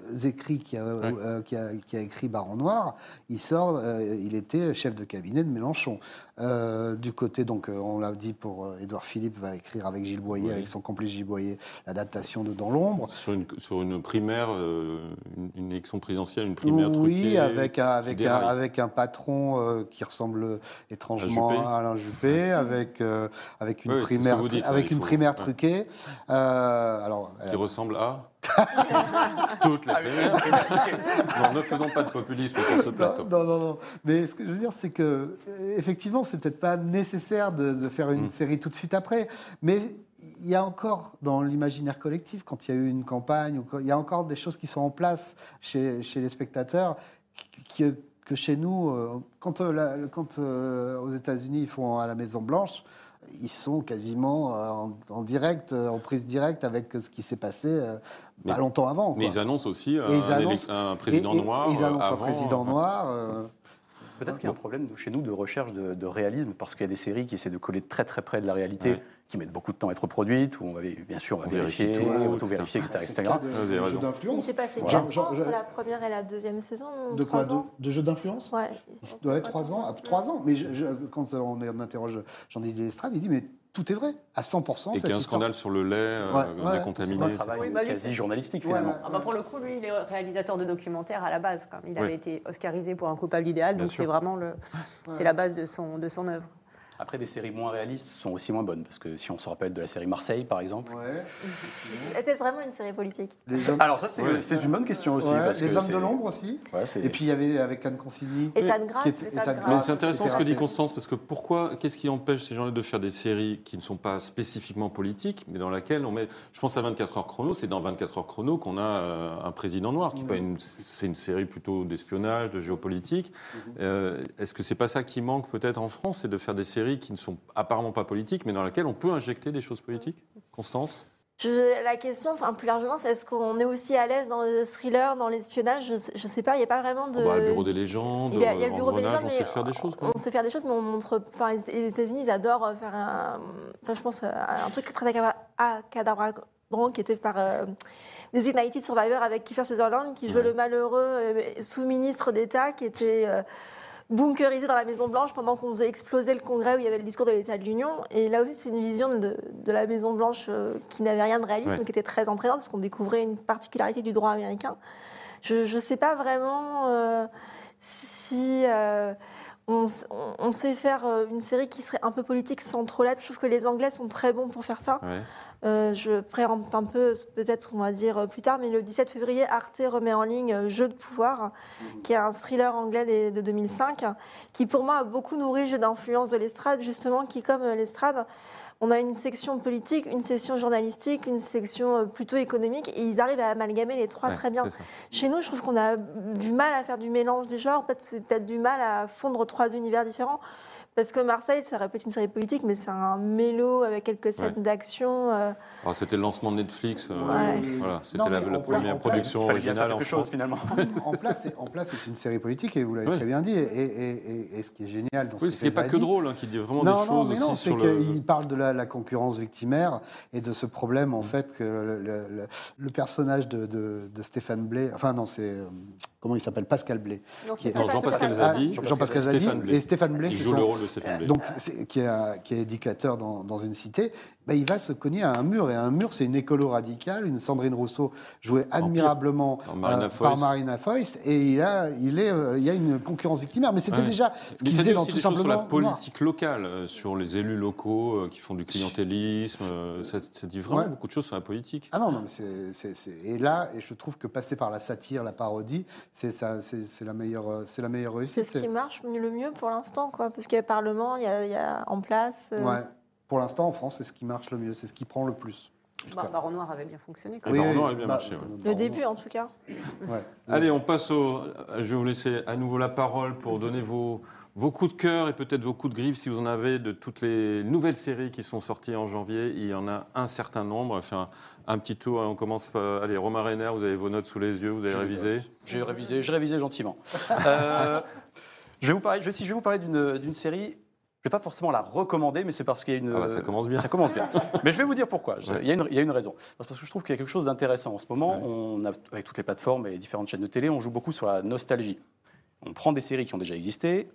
Qui a, euh, qui, a, qui a écrit Baron Noir, il sort, euh, il était chef de cabinet de Mélenchon. Euh, du côté, donc, euh, on l'a dit pour euh, Édouard Philippe, va écrire avec Gilles Boyer, Oui. avec son complice Gilles Boyer, l'adaptation de Dans l'ombre. Sur une, sur une primaire, euh, une, une élection présidentielle, une primaire Oui, truquée, avec un, avec, un, avec un patron euh, qui ressemble étrangement Juppé. à Alain Juppé, [laughs] avec, avec une Oui, primaire, dites, avec une faut- primaire truquée. Alors, qui ressemble à [laughs] toutes les primaires. non, ne faisons pas de populisme sur ce plateau. Non, non, non. Mais ce que je veux dire, c'est que effectivement, c'est peut-être pas nécessaire de, de faire une Mm. série tout de suite après, mais il y a encore dans l'imaginaire collectif, quand il y a eu une campagne, il y a encore des choses qui sont en place chez, chez les spectateurs qui- qui- que chez nous, euh, quand, euh, la- quand euh, aux États-Unis ils font à la Maison Blanche. Ils sont quasiment en, en direct, en prise directe avec ce qui s'est passé euh, pas longtemps avant. Mais ils annoncent aussi un, ils annoncent- un président et- et- noir. Ils annoncent avant, un président noir. euh, Peut-être qu'il y a un problème chez nous de recherche de, de réalisme, parce qu'il y a des séries qui essaient de coller très très près de la réalité, Ouais. qui mettent beaucoup de temps à être produites, où on va, bien sûr, on va On vérifie vérifier, tout, auto-vérifier, etc. Etc. cas de- de jeu raison. Il d'influence. s'est passé Genre- 4 genre- ans entre la première et la deuxième saison De quoi trois ans de, de jeu d'influence Ouais. Ouais, trois ans. ah, Trois ans. Mais je- je- quand on, on interroge Jean-Didier Lestrade, il dit mais tout est vrai à 100%. Et cette qu'il y a un histoire. scandale sur le lait, euh, Ouais, contaminé. C'est un travail Oui, bah, quasi journalistique Ouais, finalement. ouais. Ah bah pour le coup, lui, il est réalisateur de documentaires à la base. Quand même. Il avait été oscarisé pour un coupable idéal, Bien donc c'est vraiment le, c'est la base de son, de son œuvre. Après, des séries moins réalistes sont aussi moins bonnes, parce que si on se rappelle de la série Marseille, par exemple. Ouais. Était-ce vraiment une série politique Les hommes, Alors ça, c'est Ouais. c'est une bonne question aussi. ouais, parce les que hommes c'est- de l'ombre aussi. Ouais, c'est- Et puis il y avait avec Anne Consigny. De État Mais c'est intéressant ce que dit. Constance, parce que pourquoi, qu'est-ce qui empêche ces gens-là de faire des séries qui ne sont pas spécifiquement politiques, mais dans laquelle on met. Je pense à 24 heures chrono, c'est dans 24 heures chrono qu'on a euh, un président noir, qui une, c'est une série plutôt d'espionnage, de géopolitique. Euh, Est-ce que c'est pas ça qui manque peut-être en France, c'est de faire des séries qui ne sont apparemment pas politiques, mais dans lesquelles on peut injecter des choses politiques? Constance? Je- la question, enfin plus largement, c'est est-ce qu'on est aussi à l'aise dans le thriller, dans l'espionnage? Je ne sais pas, il n'y a pas vraiment de. Oh bah, Le bureau des légendes, Il y a, il y a le bureau des légendes, on sait faire des choses. quoi. On sait faire des choses, mais on montre. Enfin, les États-Unis, ils adorent faire un. Enfin, je pense à un truc très acadabrant qui était par euh, Designated Survivor avec Kiefer Sutherland, qui jouait Ouais. le malheureux euh, sous-ministre d'État qui était. euh, bunkerisé dans la Maison Blanche pendant qu'on faisait exploser le Congrès où il y avait le discours de l'État de l'Union. Et là aussi, c'est une vision de, de la Maison Blanche euh, qui n'avait rien de réalisme, Ouais. qui était très entraînante, parce qu'on découvrait une particularité du droit américain. Je ne sais pas vraiment euh, si euh, on, sait faire une série qui serait un peu politique sans trop l'être. Je trouve que les Anglais sont très bons pour faire ça. Ouais. Euh, je préempte un peu peut-être ce qu'on va dire euh, plus tard, mais le 17 février, Arte remet en ligne euh, Jeu de pouvoir, qui est un thriller anglais de 2005, qui pour moi a beaucoup nourri Jeu d'influence de l'estrade, justement, qui comme l'estrade, on a une section politique, une section journalistique, une section plutôt économique, et ils arrivent à amalgamer les trois Ouais, très bien. Chez nous, je trouve qu'on a du mal à faire du mélange des genres, peut-être c'est peut-être du mal à fondre trois univers différents. Parce que Marseille, ça aurait pu être une série politique, mais c'est un mélo avec quelques scènes Ouais. d'action. euh, C'était le lancement de Netflix. euh, Ouais. Voilà, c'était la, première production Il originale en chose France. finalement. [laughs] en place, c'est- en place, c'est une série politique et vous l'avez Ouais. très bien dit. Et, et- et- et ce qui est génial dans ce Oui, que ce qui n'est pas a que dit- drôle, hein, qui dit vraiment non, des non, choses mais aussi non, c'est sur le. qu'il parle de la, la concurrence victimaire et de ce problème en fait que le, le- le- le personnage de, de- de Stéphane Blais, enfin non, c'est euh, comment il s'appelle? Pascal pas Jean-Pascal. Zadi. Ah, Jean-Pascal Zadi et Stéphane Blais, Il c'est joue son- le rôle de Stéphane donc, c'est- qui, est, un- qui est éducateur dans, dans une cité, ben, il va se cogner à un mur. Et un mur, c'est une écolo radicale, une Sandrine Rousseau jouée admirablement Par Marina euh, Foïs. par Marina Foïs. Et il, a, il, est, euh, il y a une concurrence victimaire. Mais c'était Ouais. déjà ce qu'il faisait dans tout choses sur la simplement. Noir. politique locale, euh, sur les élus locaux euh, qui font du clientélisme. euh, ça, ça dit vraiment Ouais. beaucoup de choses sur la politique. Ah non, non, mais c'est, Et là, et je trouve que passer par la satire, la parodie, c'est, ça, c'est, c'est la, meilleure, c'est la meilleure réussite. C'est ce qui marche le mieux pour l'instant, quoi. Parce qu'il Parlement, il y a, il y a en place. euh, Ouais. Pour l'instant, en France, c'est ce qui marche le mieux, c'est ce qui prend le plus. Bah. Baron Noir avait bien fonctionné. Quand Oui, même. Baron Noir a bien bah, marché, ouais. Le début, en tout cas. Ouais. [laughs] Allez, on passe au. Je vais vous laisser à nouveau la parole pour donner vos, vos coups de cœur et peut-être vos coups de griffe si vous en avez de toutes les nouvelles séries qui sont sorties en janvier. Il y en a un certain nombre. On va faire un, petit tour. On commence par. Allez, Romain Renner, vous avez vos notes sous les yeux, vous avez révisé. J'ai révisé, j'ai révisé gentiment. [laughs] Euh, je vais vous parler, je si je vais vous parler d'une série. Je vais pas forcément la recommander, mais c'est parce qu'il y a une. Ah bah, ça commence bien. [laughs] Ça commence bien. mais je vais vous dire pourquoi. Je- Ouais. Il, y a une, il y a une raison. C'est parce que je trouve qu'il y a quelque chose d'intéressant en ce moment. On a, avec toutes les plateformes et différentes chaînes de télé, on joue beaucoup sur la nostalgie. On prend des séries qui ont déjà existé,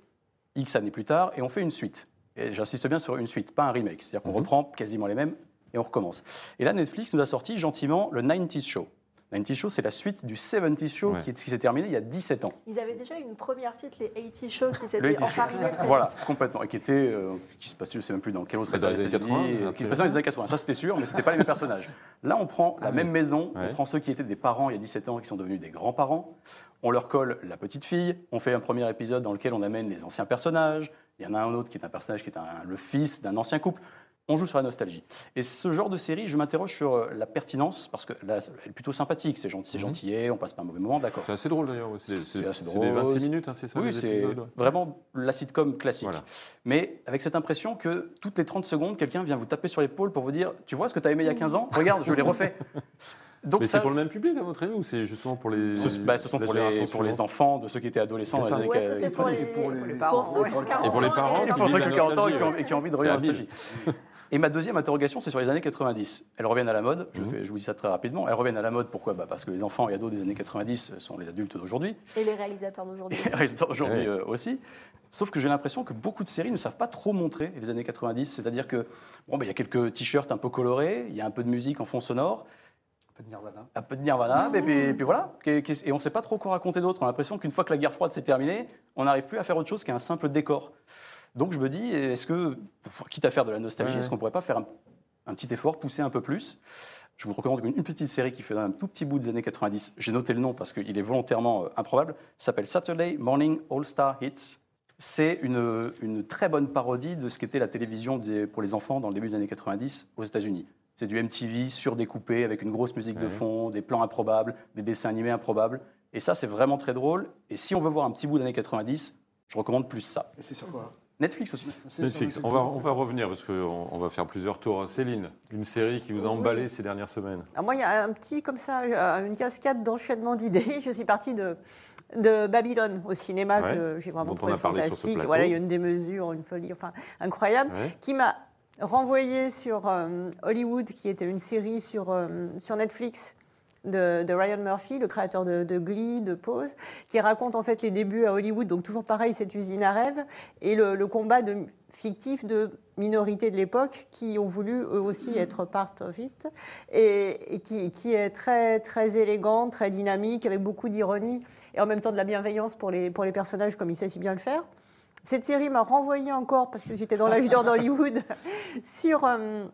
X années plus tard, et on fait une suite. Et j'insiste bien sur une suite, pas un remake. C'est-à-dire qu'on Mhm. reprend quasiment les mêmes et on recommence. Et là, Netflix nous a sorti gentiment le 90s Show. 90s Show, c'est la suite du 70s Show Ouais. qui, qui s'est terminé il y a 17 ans. Ils avaient déjà eu une première suite, les 80 Shows, qui Le s'étaient 80s Show. enfarinés très Voilà, complètement. Et qui était, euh, qui se passait, je ne sais même plus dans quel autre Dans État les des années États-Unis, 80, euh, qui se passait dans les années 80. Ça, c'était sûr, mais ce n'était pas les mêmes personnages. Là, on prend la Ah même oui. maison, Ouais. on prend ceux qui étaient des parents il y a 17 ans, qui sont devenus des grands-parents, on leur colle la petite fille, on fait un premier épisode dans lequel on amène les anciens personnages, il y en a un autre qui est un personnage qui est un- le fils d'un ancien couple. On joue sur la nostalgie. Et ce genre de série, je m'interroge sur euh, la pertinence, parce que là, elle est plutôt sympathique, c'est gentil, c'est Mhm. gentillet, on passe pas un mauvais moment, d'accord. C'est assez drôle d'ailleurs. C'est assez c'est des drôle. 26 minutes, hein, c'est ça Oui, c'est vraiment la sitcom classique. Voilà. Mais avec cette impression que toutes les 30 secondes, quelqu'un vient vous taper sur l'épaule pour vous dire Tu vois ce que tu as aimé il y a 15 ans? Regarde, je l'ai refait. [laughs] Donc Mais ça- c'est pour le même public, à votre avis, ou c'est justement pour les. Ce, bah, ce sont pour les, pour les enfants de ceux qui étaient adolescents C'est dans les années pour les, pour les pour parents, ceux qui ont ouais. 40 Et pour les parents, Et pour qui ceux qui ont 40 ans et qui ont, envie de à la nostalgie. Et ma deuxième interrogation, c'est sur les années 90. Elles reviennent à la mode, je, fais- je vous dis ça très rapidement. Elles reviennent à la mode, pourquoi? Bah Parce que les enfants et ados des années 90 sont les adultes d'aujourd'hui, Et les réalisateurs d'aujourd'hui. les réalisateurs aujourd'hui Ouais. euh, aussi. Sauf que j'ai l'impression que beaucoup de séries ne savent pas trop montrer les années 90. C'est-à-dire que bon, bah, il y a quelques t-shirts un peu colorés, il y a un peu de musique en fond sonore, Un peu de Nirvana. un peu de Nirvana, et, puis, et puis voilà. Et on ne sait pas trop quoi raconter d'autre. On a l'impression qu'une fois que la guerre froide s'est terminée, on n'arrive plus à faire autre chose qu'un simple décor. Donc je me dis, est-ce que, quitte à faire de la nostalgie, Ouais, est-ce qu'on pourrait pas faire un, un petit effort, pousser un peu plus? Je vous recommande une, une petite série qui fait un tout petit bout des années 90. J'ai noté le nom parce qu'il est volontairement euh, improbable. S'appelle Saturday Morning All Star Hits. C'est une, une très bonne parodie de ce qu'était la télévision des- pour les enfants dans le début des années 90 aux États-Unis. C'est du MTV surdécoupé avec une grosse musique de fond, des plans improbables, des dessins animés improbables. Et ça, c'est vraiment très drôle. Et si on veut voir un petit bout des années 90, je recommande plus ça. Et c'est sur quoi? Netflix aussi. Netflix. On va, on va revenir parce qu'on on va faire plusieurs tours. Céline, une série qui vous a emballé ces dernières semaines. Alors moi, il y a un petit, comme ça, euh, une cascade d'enchaînement d'idées. [laughs] Je suis partie de, de Babylone au cinéma, Ouais, que j'ai vraiment trouvé fantastique. Voilà, il y a une démesure, une folie, enfin, incroyable, Ouais. qui m'a renvoyé sur euh, Hollywood, qui était une série sur, euh, sur Netflix. De, de Ryan Murphy, le créateur de, de Glee, de Pose, qui raconte en fait les débuts à Hollywood, donc toujours pareil, cette usine à rêve, et le, le combat de, fictif de minorités de l'époque qui ont voulu eux aussi être part of it, et, et qui, qui est très, très élégante, très dynamique, avec beaucoup d'ironie, et en même temps de la bienveillance pour les, pour les personnages, comme il sait si bien le faire. Cette série m'a renvoyé encore, parce que j'étais dans l'âge d'or d'Hollywood, [laughs] sur, euh,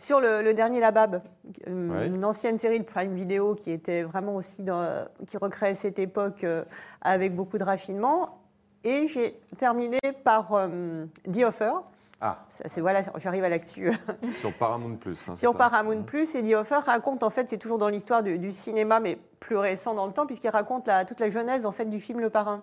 sur le, le dernier Labab, Ouais. une ancienne série de Prime Video qui était vraiment aussi dans, qui recréait cette époque euh, avec beaucoup de raffinement. Et j'ai terminé par euh, The Offer. Ah, c'est voilà, j'arrive à l'actu. [laughs] sur Paramount Plus. hein, Sur Paramount Plus, et The Offer raconte, en fait, c'est toujours dans l'histoire du, du cinéma, mais plus récent dans le temps, puisqu'il raconte la- toute la genèse en fait, du film Le Parrain.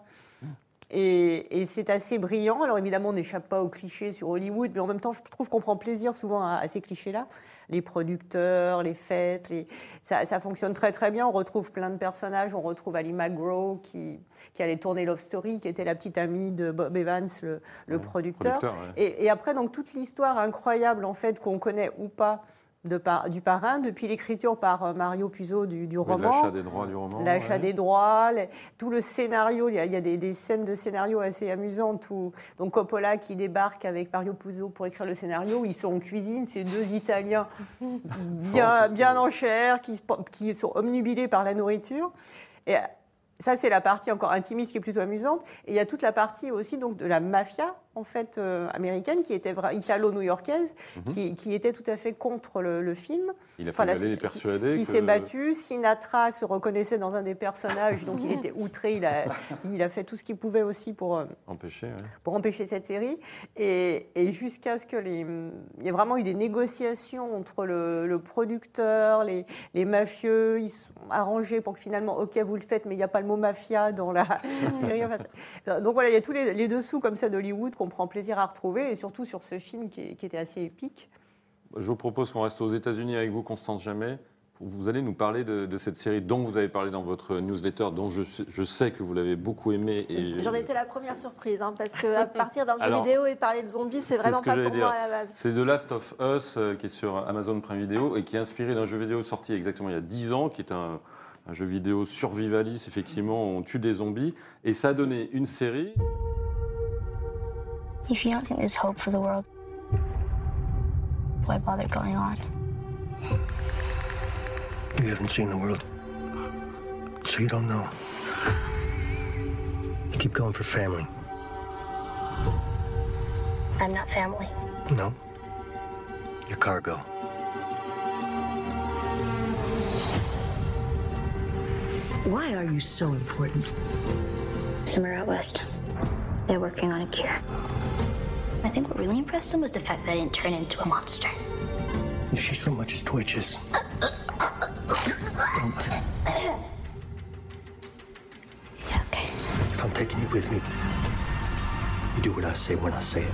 Et, et c'est assez brillant. Alors évidemment, on n'échappe pas aux clichés sur Hollywood, mais en même temps, je trouve qu'on prend plaisir souvent à, à ces clichés-là. Les producteurs, les fêtes, les... Ça, ça fonctionne très très bien. On retrouve plein de personnages. On retrouve Ali McGraw qui, qui allait tourner Love Story, qui était la petite amie de Bob Evans, le, le producteur. producteur, ouais. Et, et après, donc, toute l'histoire incroyable, en fait, qu'on connaît ou pas de par- du parrain, depuis l'écriture par euh, Mario Puzo du, du Oui, roman. L'achat des droits du roman. L'achat ouais. des droits, les- tout le scénario, il y a, il y a des, des scènes de scénario assez amusantes. Où, donc Coppola qui débarque avec Mario Puzo pour écrire le scénario, ils sont en cuisine, ces deux Italiens [laughs] bien, bien en chair, qui, sont omnubilés par la nourriture. Et ça, c'est la partie encore intimiste qui est plutôt amusante. Et il y a toute la partie aussi donc, de la mafia en fait, euh, américaine, qui était italo-new-yorkaise, Mhm. qui, qui était tout à fait contre le, le film. Il a Enfin, fallu les persuader. Qui que- s'est battu. Sinatra se reconnaissait dans un des personnages, donc il [laughs] était outré. Il a, il a fait tout ce qu'il pouvait aussi pour, euh, Empêcher, ouais. pour empêcher cette série. Et, et jusqu'à ce que les. Il y ait vraiment eu des négociations entre le, le producteur, les, les mafieux. Ils sont arrangés pour que finalement, OK, vous le faites, mais il n'y a pas le mot mafia dans la [laughs] série. Donc voilà, il y a tous les, les dessous comme ça d'Hollywood qu'on prend plaisir à retrouver, et surtout sur ce film qui, est- qui était assez épique. Je vous propose qu'on reste aux États-Unis avec vous, Constance Jamais. Vous allez nous parler de, de cette série dont vous avez parlé dans votre newsletter, dont je, je sais que vous l'avez beaucoup aimé. Et [laughs] J'en étais la première surprise, hein, parce qu'à [laughs] partir d'un jeu vidéo et parler de zombies, c'est vraiment ce que pas pour moi dire. à la base. C'est The Last of Us euh, qui est sur Amazon Prime Video et qui est inspiré d'un jeu vidéo sorti exactement il y a 10 ans, qui est un, un jeu vidéo survivaliste, effectivement, où on tue des zombies. Et ça a donné une série. If you don't think there's hope for the world, why bother going on? You haven't seen the world, so you don't know. You keep going for family. I'm not family. No. Your cargo. Why are you so important? Somewhere out west. They're working on a cure. I think what really impressed them was the fact that I didn't turn into a monster. If she so much as twitches, don't. If I'm taking you with me, you do what I say when I say it.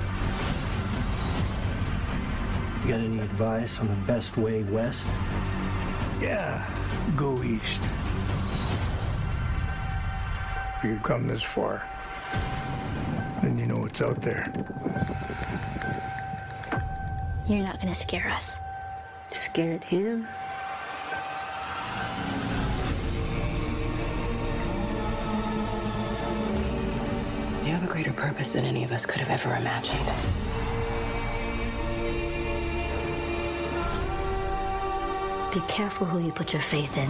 You got any advice on the best way west? Yeah, go east. If you've come this far, then you know what's out there. You're not gonna scare us. Scared him? You have a greater purpose than any of us could have ever imagined. Be careful who you put your faith in.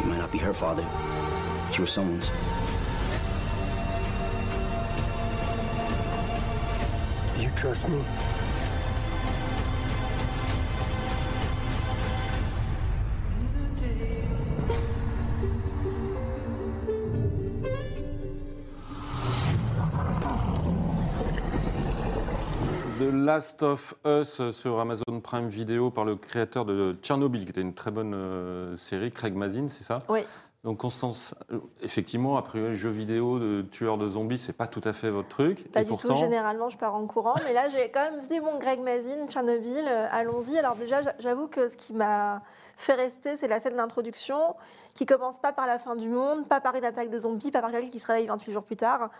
You might not be her father, but you were someone's. You trust me? The Last of Us sur Amazon Prime Video par le créateur de Tchernobyl, qui était une très bonne euh, série, Craig Mazin, c'est ça? Oui. Donc Constance, euh, effectivement, après un jeu vidéo de tueur de zombies, c'est pas tout à fait votre truc. Pas et du pourtant, tout, généralement je pars en courant. Mais là, j'ai quand même dit, bon, Greg Mazin, Tchernobyl, euh, allons-y. Alors déjà, j'a- j'avoue que ce qui m'a fait rester, c'est la scène d'introduction qui commence pas par la fin du monde, pas par une attaque de zombies, pas par quelqu'un qui se réveille 28 jours plus tard.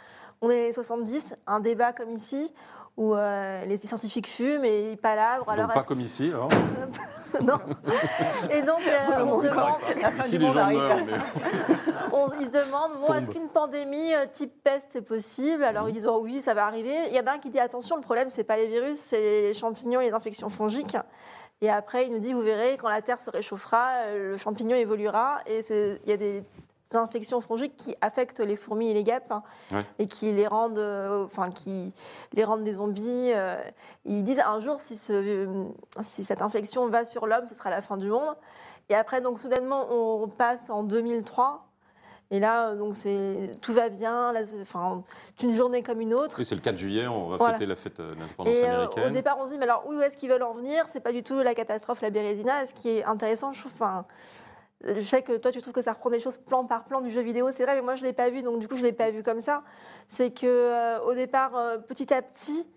On est les 70, un débat comme ici, où euh, les scientifiques fument et ils palabrent. donc pas comme ici, alors. [laughs] non. Et donc, euh, on se demande, Ici, les gens meurent, mais- [laughs] on- ils se demandent bon, est-ce qu'une pandémie euh, type peste c'est possible? Alors ils disent oh oui, ça va arriver. Il y en a un qui dit attention, le problème c'est pas les virus, c'est les champignons, et les infections fongiques. Et après, il nous dit vous verrez, quand la Terre se réchauffera, le champignon évoluera. Et il y a des infections fongiques qui affectent les fourmis et les guêpes hein, Ouais. et qui les rendent, euh, enfin qui les rendent des zombies. euh, ils disent un jour si, ce- si cette infection va sur l'homme, ce sera la fin du monde. Et après, donc soudainement, on passe en 2003. Et là, euh, donc c'est tout va bien. Là, c'est- enfin, une journée comme une autre. Oui, c'est le 4 juillet, on va Voilà. fêter la fête euh, de l'indépendance euh, américaine. au départ, on se dit, mais alors où est-ce qu'ils veulent en venir? C'est pas du tout la catastrophe, la Bérésina. Ce qui est intéressant, je trouve, enfin, je sais que toi, tu trouves que ça reprend des choses plan par plan du jeu vidéo, c'est vrai, mais moi, je l'ai pas vu, donc du coup, je l'ai pas vu comme ça. C'est que euh, au départ, euh, petit à petit,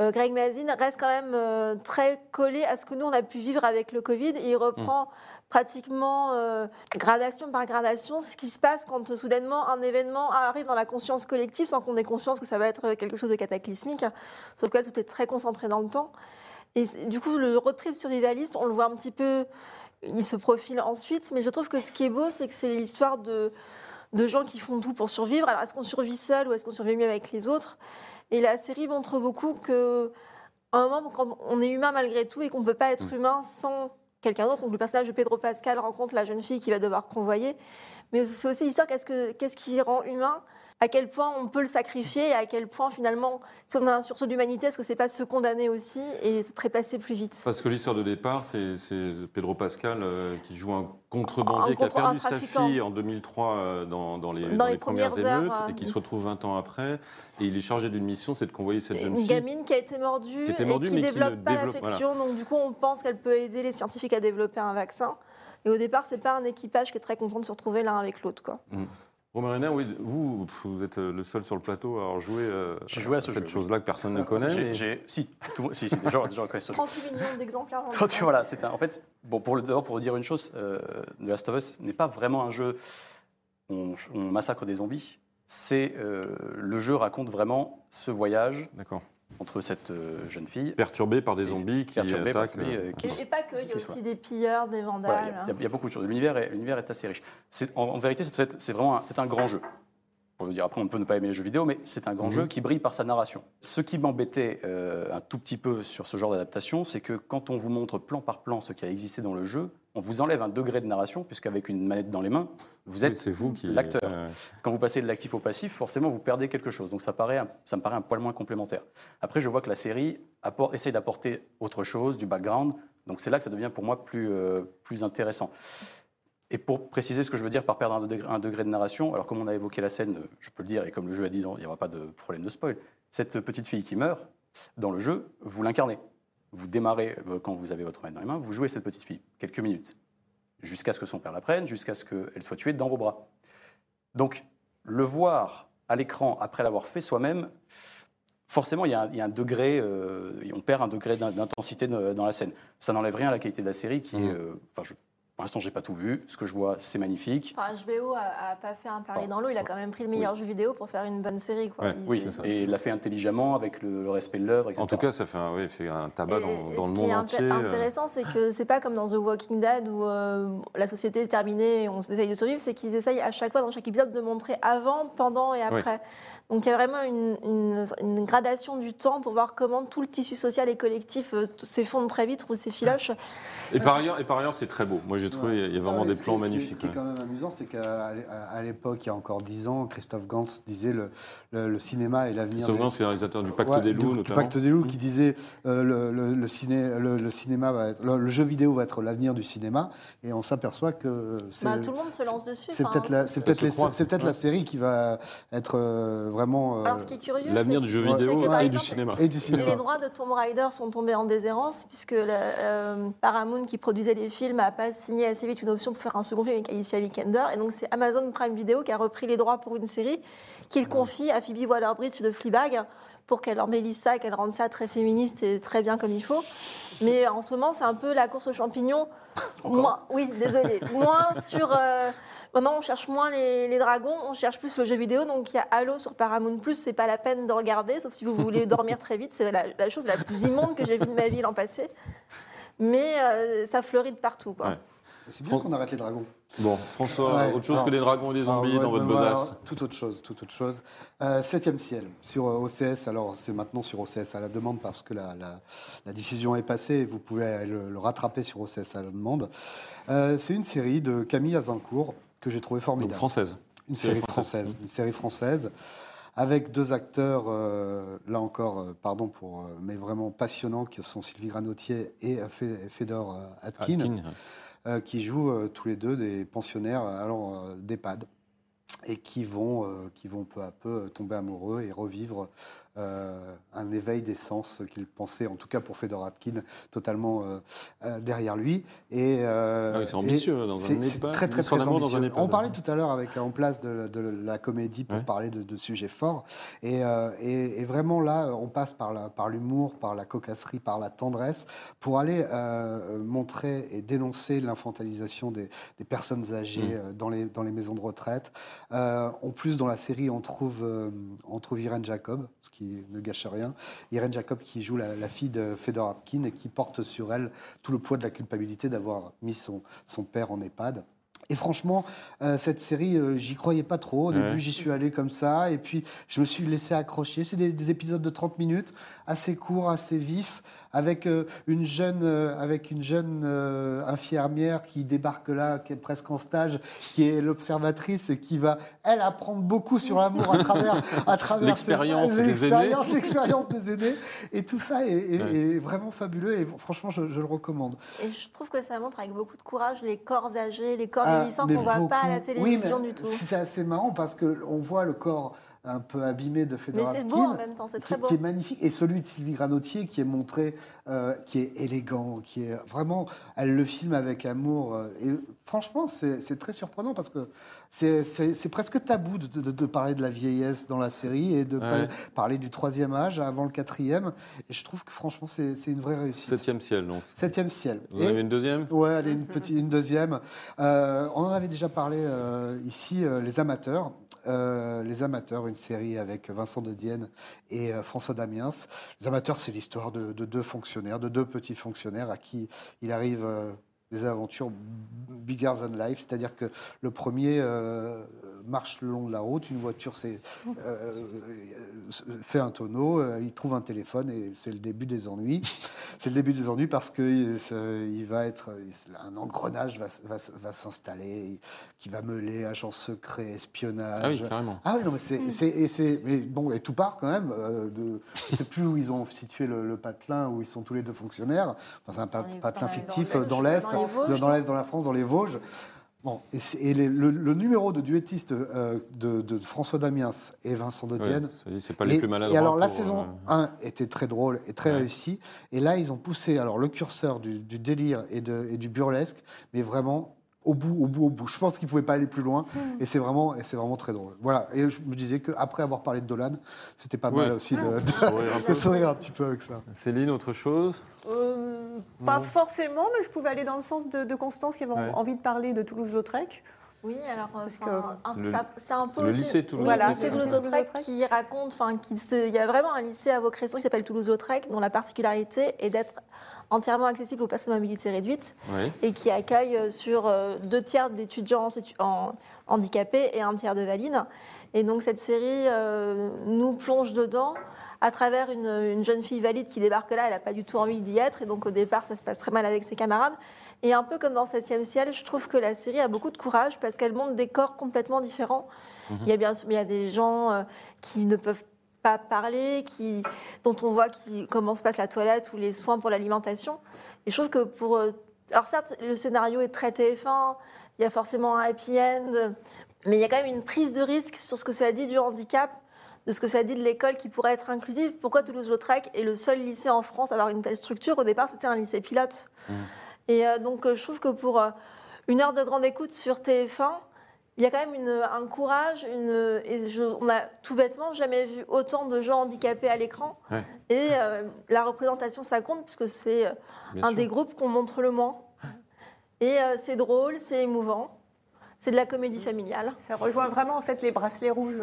euh, Greg Mazin reste quand même très collé à ce que nous, on a pu vivre avec le Covid. Et il reprend pratiquement euh, gradation par gradation ce qui se passe quand soudainement un événement arrive dans la conscience collective sans qu'on ait conscience que ça va être quelque chose de cataclysmique. Sauf que là, tout est très concentré dans le temps. Et du coup, le road trip survivaliste, on le voit un petit peu, il se profile ensuite. Mais je trouve que ce qui est beau, c'est que c'est l'histoire de, de gens qui font tout pour survivre. Alors, est-ce qu'on survit seul ou est-ce qu'on survit mieux avec les autres? Et la série montre beaucoup que, à un moment, quand on est humain malgré tout et qu'on ne peut pas être humain sans quelqu'un d'autre. Donc, le personnage de Pedro Pascal rencontre la jeune fille qui va devoir convoyer. Mais c'est aussi l'histoire qu'est-ce, que, qu'est-ce qui rend humain? À quel point on peut le sacrifier et à quel point finalement, si on a un sursaut d'humanité, est-ce que c'est pas se condamner aussi et trépasser plus vite? Parce que l'histoire de départ, c'est Pedro Pascal euh, qui joue un contrebandier Un qui a perdu sa fille en 2003 euh, dans, dans les, Dans dans les les premières, émeutes euh, et qui se retrouve 20 ans après. Et il est chargé d'une mission, c'est de convoyer cette jeune Une fille. gamine qui a été mordue Qui a été mordue, et qui qui développe ne pas l'affection. Donc du coup, on pense qu'elle peut aider les scientifiques à développer un vaccin. Et au départ, c'est pas un équipage qui est très content de se retrouver l'un avec l'autre, quoi. Mm. Romain Renner, oui, vous, vous êtes le seul sur le plateau à avoir joué, euh, J'ai joué à ce cette chose-là que personne ne connaît. J'ai- mais- j'ai- si, tout, si, si, des gens, des gens connaissent ce jeu. 38 millions d'exemplaires. 38, [laughs] voilà, c'est un- en fait, bon, pour d'abord, pour dire une chose, euh, The Last of Us n'est pas vraiment un jeu où on, on massacre des zombies. C'est euh, le jeu raconte vraiment ce voyage entre cette euh, jeune fille Perturbée par des zombies qui attaquent. euh, qui Et, et pas que, il y a soit. aussi des pilleurs, des vandales. Voilà, il y a- y, y beaucoup de choses. L'univers est, l'univers est assez riche. C'est- En, en vérité, c'est, c'est vraiment un, c'est un grand jeu. Pour le dire, après, on peut ne pas aimer les jeux vidéo, mais c'est un grand Mhm. jeu qui brille par sa narration. Ce qui m'embêtait euh, un tout petit peu sur ce genre d'adaptation, c'est que quand on vous montre plan par plan ce qui a existé dans le jeu, on vous enlève un degré de narration, puisqu'avec une manette dans les mains, vous êtes c'est vous qui l'acteur. euh, Quand vous passez de l'actif au passif, forcément, vous perdez quelque chose. Donc ça, paraît ça me paraît un poil moins complémentaire. Après, je vois que la série apport- essaye d'apporter autre chose, du background. Donc c'est là que ça devient pour moi plus, euh, plus intéressant. Et pour préciser ce que je veux dire par perdre un degré, un degré de narration, alors comme on a évoqué la scène, je peux le dire, et comme le jeu a 10 ans, il n'y aura pas de problème de spoil, cette petite fille qui meurt, dans le jeu, vous l'incarnez. Vous démarrez, euh, quand vous avez votre main dans les mains, vous jouez cette petite fille, quelques minutes, jusqu'à ce que son père la prenne, jusqu'à ce qu'elle soit tuée dans vos bras. Donc, le voir à l'écran après l'avoir fait soi-même, forcément, il y, a, il y a un degré, euh, on perd un degré d'in- d'intensité dans la scène. Ça n'enlève rien à la qualité de la série, qui est, Mhm. euh, enfin, je- pour l'instant, j'ai pas tout vu. Ce que je vois, c'est magnifique. Enfin, HBO a, a pas fait un pari dans l'eau, il a quand même pris le meilleur jeu vidéo pour faire une bonne série. Quoi. Ouais, Oui, c'est ça. et il l'a fait intelligemment avec le, le respect de l'œuvre. En tout cas, ça fait un, oui, fait un tabac Et- dans, et dans le ce qui monde est inté- entier. intéressant, c'est que c'est pas comme dans The Walking Dead où euh, la société est terminée et on essaye de survivre, c'est qu'ils essayent à chaque fois, dans chaque épisode, de montrer avant, pendant et après. Donc il y a vraiment une, une- une gradation du temps pour voir comment tout le tissu social et collectif euh, s'effondre très vite, trouve ses filoches. Et par ailleurs, et par ailleurs, c'est très beau. Moi, j'ai trouvé, il y a vraiment Ah ouais, des plans qui- magnifiques. Ce qui est quand même amusant, c'est qu'à l'époque, il y a encore dix ans, Christophe Gantz disait le, le, le cinéma et l'avenir. Christophe des- Gans, c'est le réalisateur du Pacte Ouais, des du- loups, du notamment. Pacte des loups, qui disait euh, le, le- le ciné, le, le cinéma va être- le, le jeu vidéo va être l'avenir du cinéma, et on s'aperçoit que c'est Bah, tout le monde se lance dessus. c'est enfin, peut-être la série qui va être euh, vraiment euh, Alors, ce qui est curieux, L'avenir c'est- du jeu vidéo que, et du exemple, cinéma. et du Et cinéma. les droits de Tomb Raider sont tombés en déshérence puisque euh, Paramount qui produisait les films n'a pas signé assez vite une option pour faire un second film avec Alicia Vikander. Et donc c'est Amazon Prime Video qui a repris les droits pour une série qu'il confie à Phoebe Waller-Bridge de Fleabag pour qu'elle embellisse ça, qu'elle rende ça très féministe et très bien comme il faut. Mais en ce moment, c'est un peu la course aux champignons. Moins, oui, désolé. [laughs] moins sur. euh, Maintenant, on cherche moins les, les dragons, on cherche plus le jeu vidéo. Donc, il y a Halo sur Paramount Plus, c'est pas la peine de regarder, sauf si vous voulez [laughs] dormir très vite. C'est la, la chose la plus immonde que j'ai vue de ma vie l'an passé. Mais euh, ça fleurit de partout. Quoi. Ouais. C'est bien qu'on arrête les dragons. Bon, François, Ouais, autre chose alors- que des dragons et des zombies alors, dans ouais, votre mais voilà, besace Tout autre chose, tout autre chose. Euh, Septième ciel sur euh, OCS. Alors c'est maintenant sur OCS à la demande parce que la, la- la diffusion est passée. et Vous pouvez le, le rattraper sur OCS à la demande. Euh, c'est une série de Camille Azincourt que j'ai trouvé Donc formidable. française. Une Série française. française. Une série française avec deux acteurs, euh, là encore, euh, pardon pour, euh, mais vraiment passionnants, qui sont Sylvie Granotier et Fedor Atkin, Atkin. qui jouent tous les deux des pensionnaires euh, d'EHPAD et qui vont, qui vont peu à peu tomber amoureux et revivre euh, un éveil des sens qu'ils pensaient, en tout cas pour Fedor Atkin, totalement euh, euh, derrière lui. Et, Ah oui, c'est ambitieux, dans un EHPAD, très très très dans ambitieux. un. On parlait tout à l'heure avec en place de, de la comédie pour Ouais. parler de, de sujets forts. Et, et- et vraiment là, on passe par l'humour, par la cocasserie, par la tendresse, pour aller montrer et dénoncer l'infantilisation des, des personnes âgées Mm. dans, les, dans les maisons de retraite. En plus, dans la série, on trouve, on trouve Irène Jacob, ce qui ne gâche rien. Irène Jacob qui joue la, la fille de Fedor Apkin et qui porte sur elle tout le poids de la culpabilité d'avoir mis son, son père en EHPAD. Et franchement, euh, cette série, euh, j'y croyais pas trop. Au Ouais. début, j'y suis allé comme ça. Et puis, je me suis laissé accrocher. C'est des, des épisodes de 30 minutes, assez courts, assez vifs, avec euh, une jeune, euh, avec une jeune euh, infirmière qui débarque là, qui est presque en stage, qui est l'observatrice et qui va, elle, apprendre beaucoup sur l'amour à travers, à travers L'expérience des aînés. l'expérience des aînés. Et tout ça est, est- Ouais. est vraiment fabuleux. Et franchement, je, je le recommande. Et je trouve que ça montre avec beaucoup de courage les corps âgés, les corps Ah, vieillissants qu'on voit pas à la télévision Oui, mais du tout. C'est assez marrant parce qu'on voit le corps un peu abîmé de Fedor Mais c'est beau en même temps, c'est qui, très beau. qui est magnifique. Et celui de Sylvie Granotier qui est montré, euh, qui est élégant, qui est vraiment. Elle le filme avec amour. euh, et franchement, c'est c'est très surprenant parce que c'est- c'est c'est presque tabou de, de- de parler de la vieillesse dans la série et de Ouais. pa- parler du troisième âge avant le quatrième. Et je trouve que franchement, c'est c'est une vraie réussite. Septième ciel, donc. Septième ciel. Vous Et- avez une deuxième? Ouais, allez, une, petite, une deuxième. Euh, on en avait déjà parlé euh, ici, euh, Les Amateurs. Euh, les Amateurs, une série avec Vincent de Dienne et euh, François Damiens. Les Amateurs, c'est l'histoire de, de deux fonctionnaires, de deux petits fonctionnaires à qui il arrive euh, des aventures bigger than life. C'est-à-dire que le premier marche le long de la route, une voiture euh, euh, fait un tonneau, euh, il trouve un téléphone et c'est le début des ennuis. [laughs] c'est le début des ennuis parce que il, va être un engrenage va, va, va s'installer, qui va meuler agents secrets, espionnage. Ah oui, carrément. Ah oui, non, mais c'est, c'est- et c'est, mais bon, et tout part quand même. de, je sais plus où ils ont situé le, le patelin où ils sont tous les deux fonctionnaires. Enfin, c'est un patelin fictif dans dans l'Est, dans dans l'est, dans la France, dans les Vosges. Bon, et, c'est- et les- le, le numéro de duettiste euh, de, de François Damiens et Vincent de Ouais, Dienne. ça dit, c'est pas les et, plus maladroits Et alors la saison euh, 1 était très drôle et très Ouais. réussie. Et là, ils ont poussé alors le curseur du, du délire et, de, et du burlesque, mais vraiment au bout, au bout, au bout. Je pense qu'il ne pouvait pas aller plus loin. Et c'est vraiment, et c'est vraiment très drôle. Voilà. Et je me disais qu'après avoir parlé de Dolan, c'était pas Ouais. mal aussi de, de- Sourire un peu. de sourire un petit peu avec ça. Céline, autre chose? Euh, pas Non. forcément, mais je pouvais aller dans le sens de, de Constance qui avait Ouais. envie de parler de Toulouse-Lautrec. Oui, alors euh, Parce un- ça- c'est un peu le aussi- lycée Toulouse-Lautrec, le lycée c'est Toulouse-Lautrec qui raconte, enfin, il y a vraiment un lycée à Vaucresson qui s'appelle Toulouse-Lautrec, dont la particularité est d'être entièrement accessible aux personnes à mobilité réduite Oui. et qui accueille euh, sur euh, deux tiers d'étudiants en- handicapés et un tiers de valides. Et donc cette série euh, nous plonge dedans à travers une, une jeune fille valide qui débarque là, elle n'a pas du tout envie d'y être, et donc au départ ça se passe très mal avec ses camarades. Et un peu comme dans 7e ciel, je trouve que la série a beaucoup de courage parce qu'elle montre des corps complètement différents. Mhm. Il y a bien sûr il y a des gens euh, qui ne peuvent pas parler, qui, dont on voit qui, comment se passe la toilette ou les soins pour l'alimentation. Et je trouve que pour... euh, alors certes, le scénario est très TF1, il y a forcément un happy end, mais il y a quand même une prise de risque sur ce que ça dit du handicap, de ce que ça dit de l'école qui pourrait être inclusive. Pourquoi Toulouse-Lautrec est le seul lycée en France à avoir une telle structure? Au départ, c'était un lycée pilote. Et euh, donc, euh, je trouve que pour euh, une heure de grande écoute sur TF1, il y a quand même une- un courage, une, et je- on a tout bêtement jamais vu autant de gens handicapés à l'écran. Ouais. Et euh, la représentation, ça compte, puisque c'est euh, Bien un sûr. des groupes qu'on montre le moins. Et euh, c'est drôle, c'est émouvant, c'est de la comédie familiale. Ça rejoint vraiment en fait les bracelets rouges.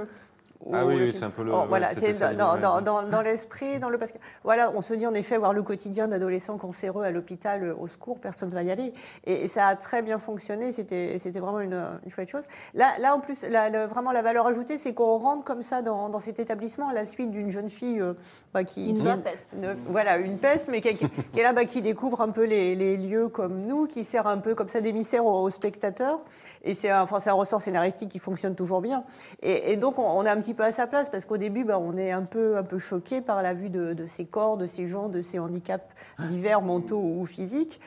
Ah oui, c'est un peu le- Oh, voilà, c'est dans, l'idée, dans, ouais. dans, dans l'esprit, dans le parce que voilà, on se dit en effet voir le quotidien d'adolescents cancéreux à l'hôpital, euh, au secours, personne ne va y aller, et, et ça a très bien fonctionné. C'était c'était vraiment une, une chouette chose. Là, là en plus, le- vraiment la valeur ajoutée, c'est qu'on rentre comme ça dans, dans cet établissement à la suite d'une jeune fille euh, bah, qui Une qui- vraie peste. une- voilà, une peste, mais qui, qui- qui est là, bah, qui découvre un peu les, les lieux comme nous, qui sert un peu comme ça d'émissaire aux, aux spectateurs. Et c'est un, ressort scénaristique qui fonctionne toujours bien. Et, donc, on, est un petit peu à sa place, parce qu'au début, bah, on est un peu, un peu choqué par la vue de ces corps, de ces gens, de ces handicaps divers, mentaux ou physiques.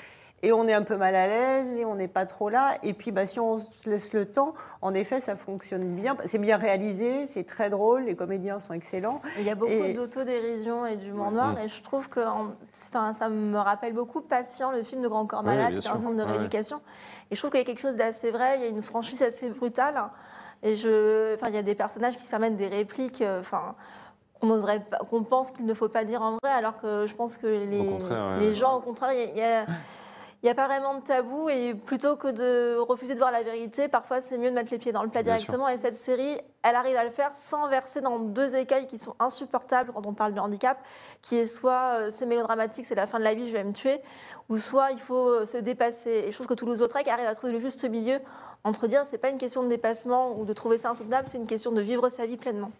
Et on est un peu mal à l'aise et on n'est pas trop là. Et puis, bah, si on se laisse le temps, en effet, ça fonctionne bien. C'est bien réalisé, c'est très drôle, les comédiens sont excellents. Il y a beaucoup Et- d'autodérision et d'humour noir, Mm. et je trouve que en- enfin, ça me rappelle beaucoup Patient, le film de Grand Corps Malade, qui est un centre de ouais. rééducation. Et je trouve qu'il y a quelque chose d'assez vrai, il y a une franchise assez brutale. Et je, enfin, il y a des personnages qui se permettent des répliques, euh, enfin, qu'on qu'on pense qu'il ne faut pas dire en vrai, alors que je pense que les, contraire, ouais. les gens, au contraire, il y a- il y a il n'y a pas vraiment de tabou et plutôt que de refuser de voir la vérité, parfois c'est mieux de mettre les pieds dans le plat Bien directement. Et cette série, elle arrive à le faire sans verser dans deux écueils qui sont insupportables quand on parle de handicap, qui est soit euh, c'est mélodramatique, c'est la fin de la vie, je vais me tuer, ou soit il faut euh, se dépasser. Et je trouve que Toulouse-Lautrec arrive à trouver le juste milieu entre dire c'est pas une question de dépassement ou de trouver ça insoutenable, c'est une question de vivre sa vie pleinement.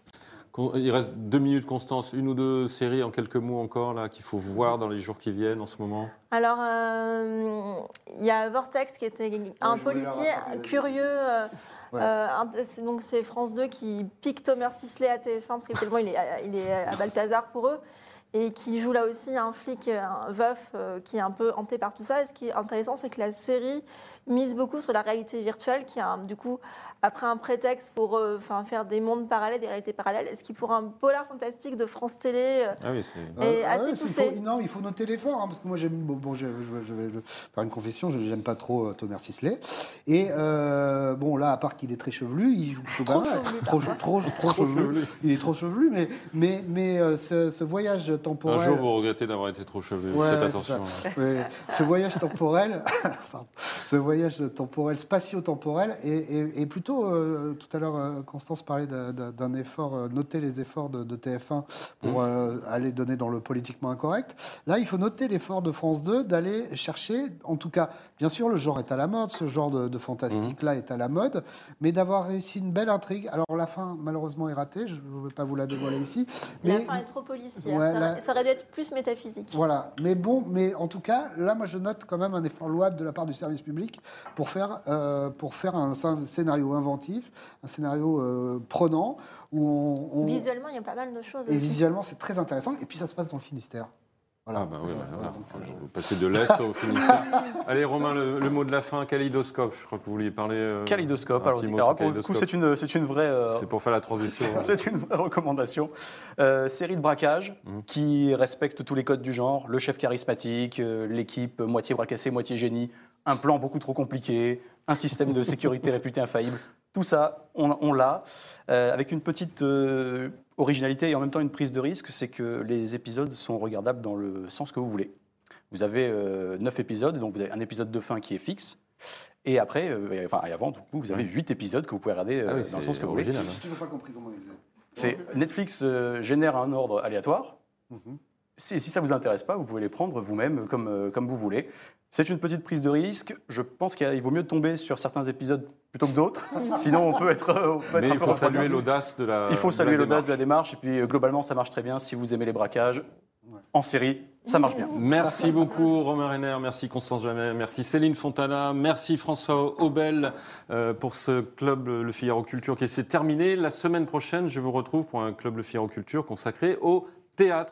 Il reste deux minutes, Constance. Une ou deux séries en quelques mots encore là qu'il faut voir dans les jours qui viennent en ce moment. Alors, euh, il y a Vortex qui était un policier curieux. euh, Ouais. euh, donc c'est France 2 qui pique Thomas Sisley à TF1 parce qu'actuellement il est, à- il est à Balthazar pour eux et qui joue là aussi un flic, un veuf euh, qui est un peu hanté par tout ça. Et ce qui est intéressant, c'est que la série mise beaucoup sur la réalité virtuelle, qui a du coup après un prétexte pour euh, enfin, faire des mondes parallèles, des réalités parallèles, et ce qui pour un polar fantastique de France Télé euh, Ah oui, c'est. est Ah assez ouais, c'est- poussé. il faut- non, il faut noter l'effort, hein, parce que moi, j'aime. Bon, bon, je, je- je vais faire une confession, je n'aime pas trop euh, Thomas Sisley. Et euh, bon, là, à part qu'il est très chevelu, il joue plutôt Trop chevelu, Trop, parfois. trop, trop Trop chevelu. Il est trop chevelu, mais, mais, mais euh, ce, ce voyage temporel. Un jour, vous regrettez d'avoir été trop chevelu. Ouais, attention. ça. Ouais. Ce voyage temporel, [laughs] pardon, ce voyage temporel, spatio-temporel, est plutôt, euh, tout à l'heure, euh, Constance parlait d'un- effort, euh, noter les efforts de, de TF1 pour euh, aller donner dans le politiquement incorrect. Là, il faut noter l'effort de France 2 d'aller chercher, en tout cas, bien sûr, le genre est à la mode, ce genre de, de fantastique-là est à la mode, mais d'avoir réussi une belle intrigue. Alors, la fin, malheureusement, est ratée, je ne vais pas vous la dévoiler ici. La mais- fin est trop policière. Ouais, ça, la- ça aurait dû être plus métaphysique. voilà, mais bon, mais en tout cas, là, moi, je note quand même un effort louable de la part du service public pour faire, euh, pour faire un, scén- scénario inventif, un scénario euh, prenant, où on... on- Visuellement, il y a pas mal de choses. et aussi. visuellement, c'est très intéressant, et puis ça se passe dans le Finistère. Voilà. Ah bah oui, bah, voilà. euh, Vous passez de l'Est au Finistère. [laughs] Allez, Romain, le, le mot de la fin, kaléidoscope. Je crois que vous vouliez parler. euh, Kaléidoscope, alors alors, pour le coup, c'est une, c'est une vraie. euh, C'est pour faire la transition. [laughs] C'est une vraie recommandation. Euh, série de braquage Mmh. qui respecte tous les codes du genre. Le chef charismatique, euh, l'équipe moitié bras cassé, moitié génie, un plan beaucoup trop compliqué, un système de sécurité [laughs] réputé infaillible. Tout ça, on, on l'a, euh, avec une petite euh, originalité et en même temps une prise de risque, c'est que les épisodes sont regardables dans le sens que vous voulez. Vous avez euh, neuf épisodes, donc vous avez un épisode de fin qui est fixe. Et après, euh, et- enfin, et avant, du coup, vous avez huit épisodes que vous pouvez regarder euh, Ah oui, dans le sens que vous voulez. hein. J'ai toujours pas compris comment ils faisaient. C'est Netflix euh, génère un ordre aléatoire. Mhm. Si, si ça vous intéresse pas, vous pouvez les prendre vous-même comme, euh, comme vous voulez. C'est une petite prise de risque. Je pense qu'il vaut mieux tomber sur certains épisodes plutôt que d'autres. [laughs] Sinon, on peut être. on peut être Mais un il faut saluer l'audace de la Il faut saluer l'audace démarche. de la démarche. Et puis, euh, globalement, ça marche très bien. Si vous aimez les braquages, en série, ça marche bien. [laughs] Merci beaucoup Romain Renner, merci Constance Jamais, merci Céline Fontana, merci François Aubel euh, pour ce club Le Figaro Culture qui s'est terminé. La semaine prochaine, je vous retrouve pour un club Le Figaro Culture consacré au théâtre.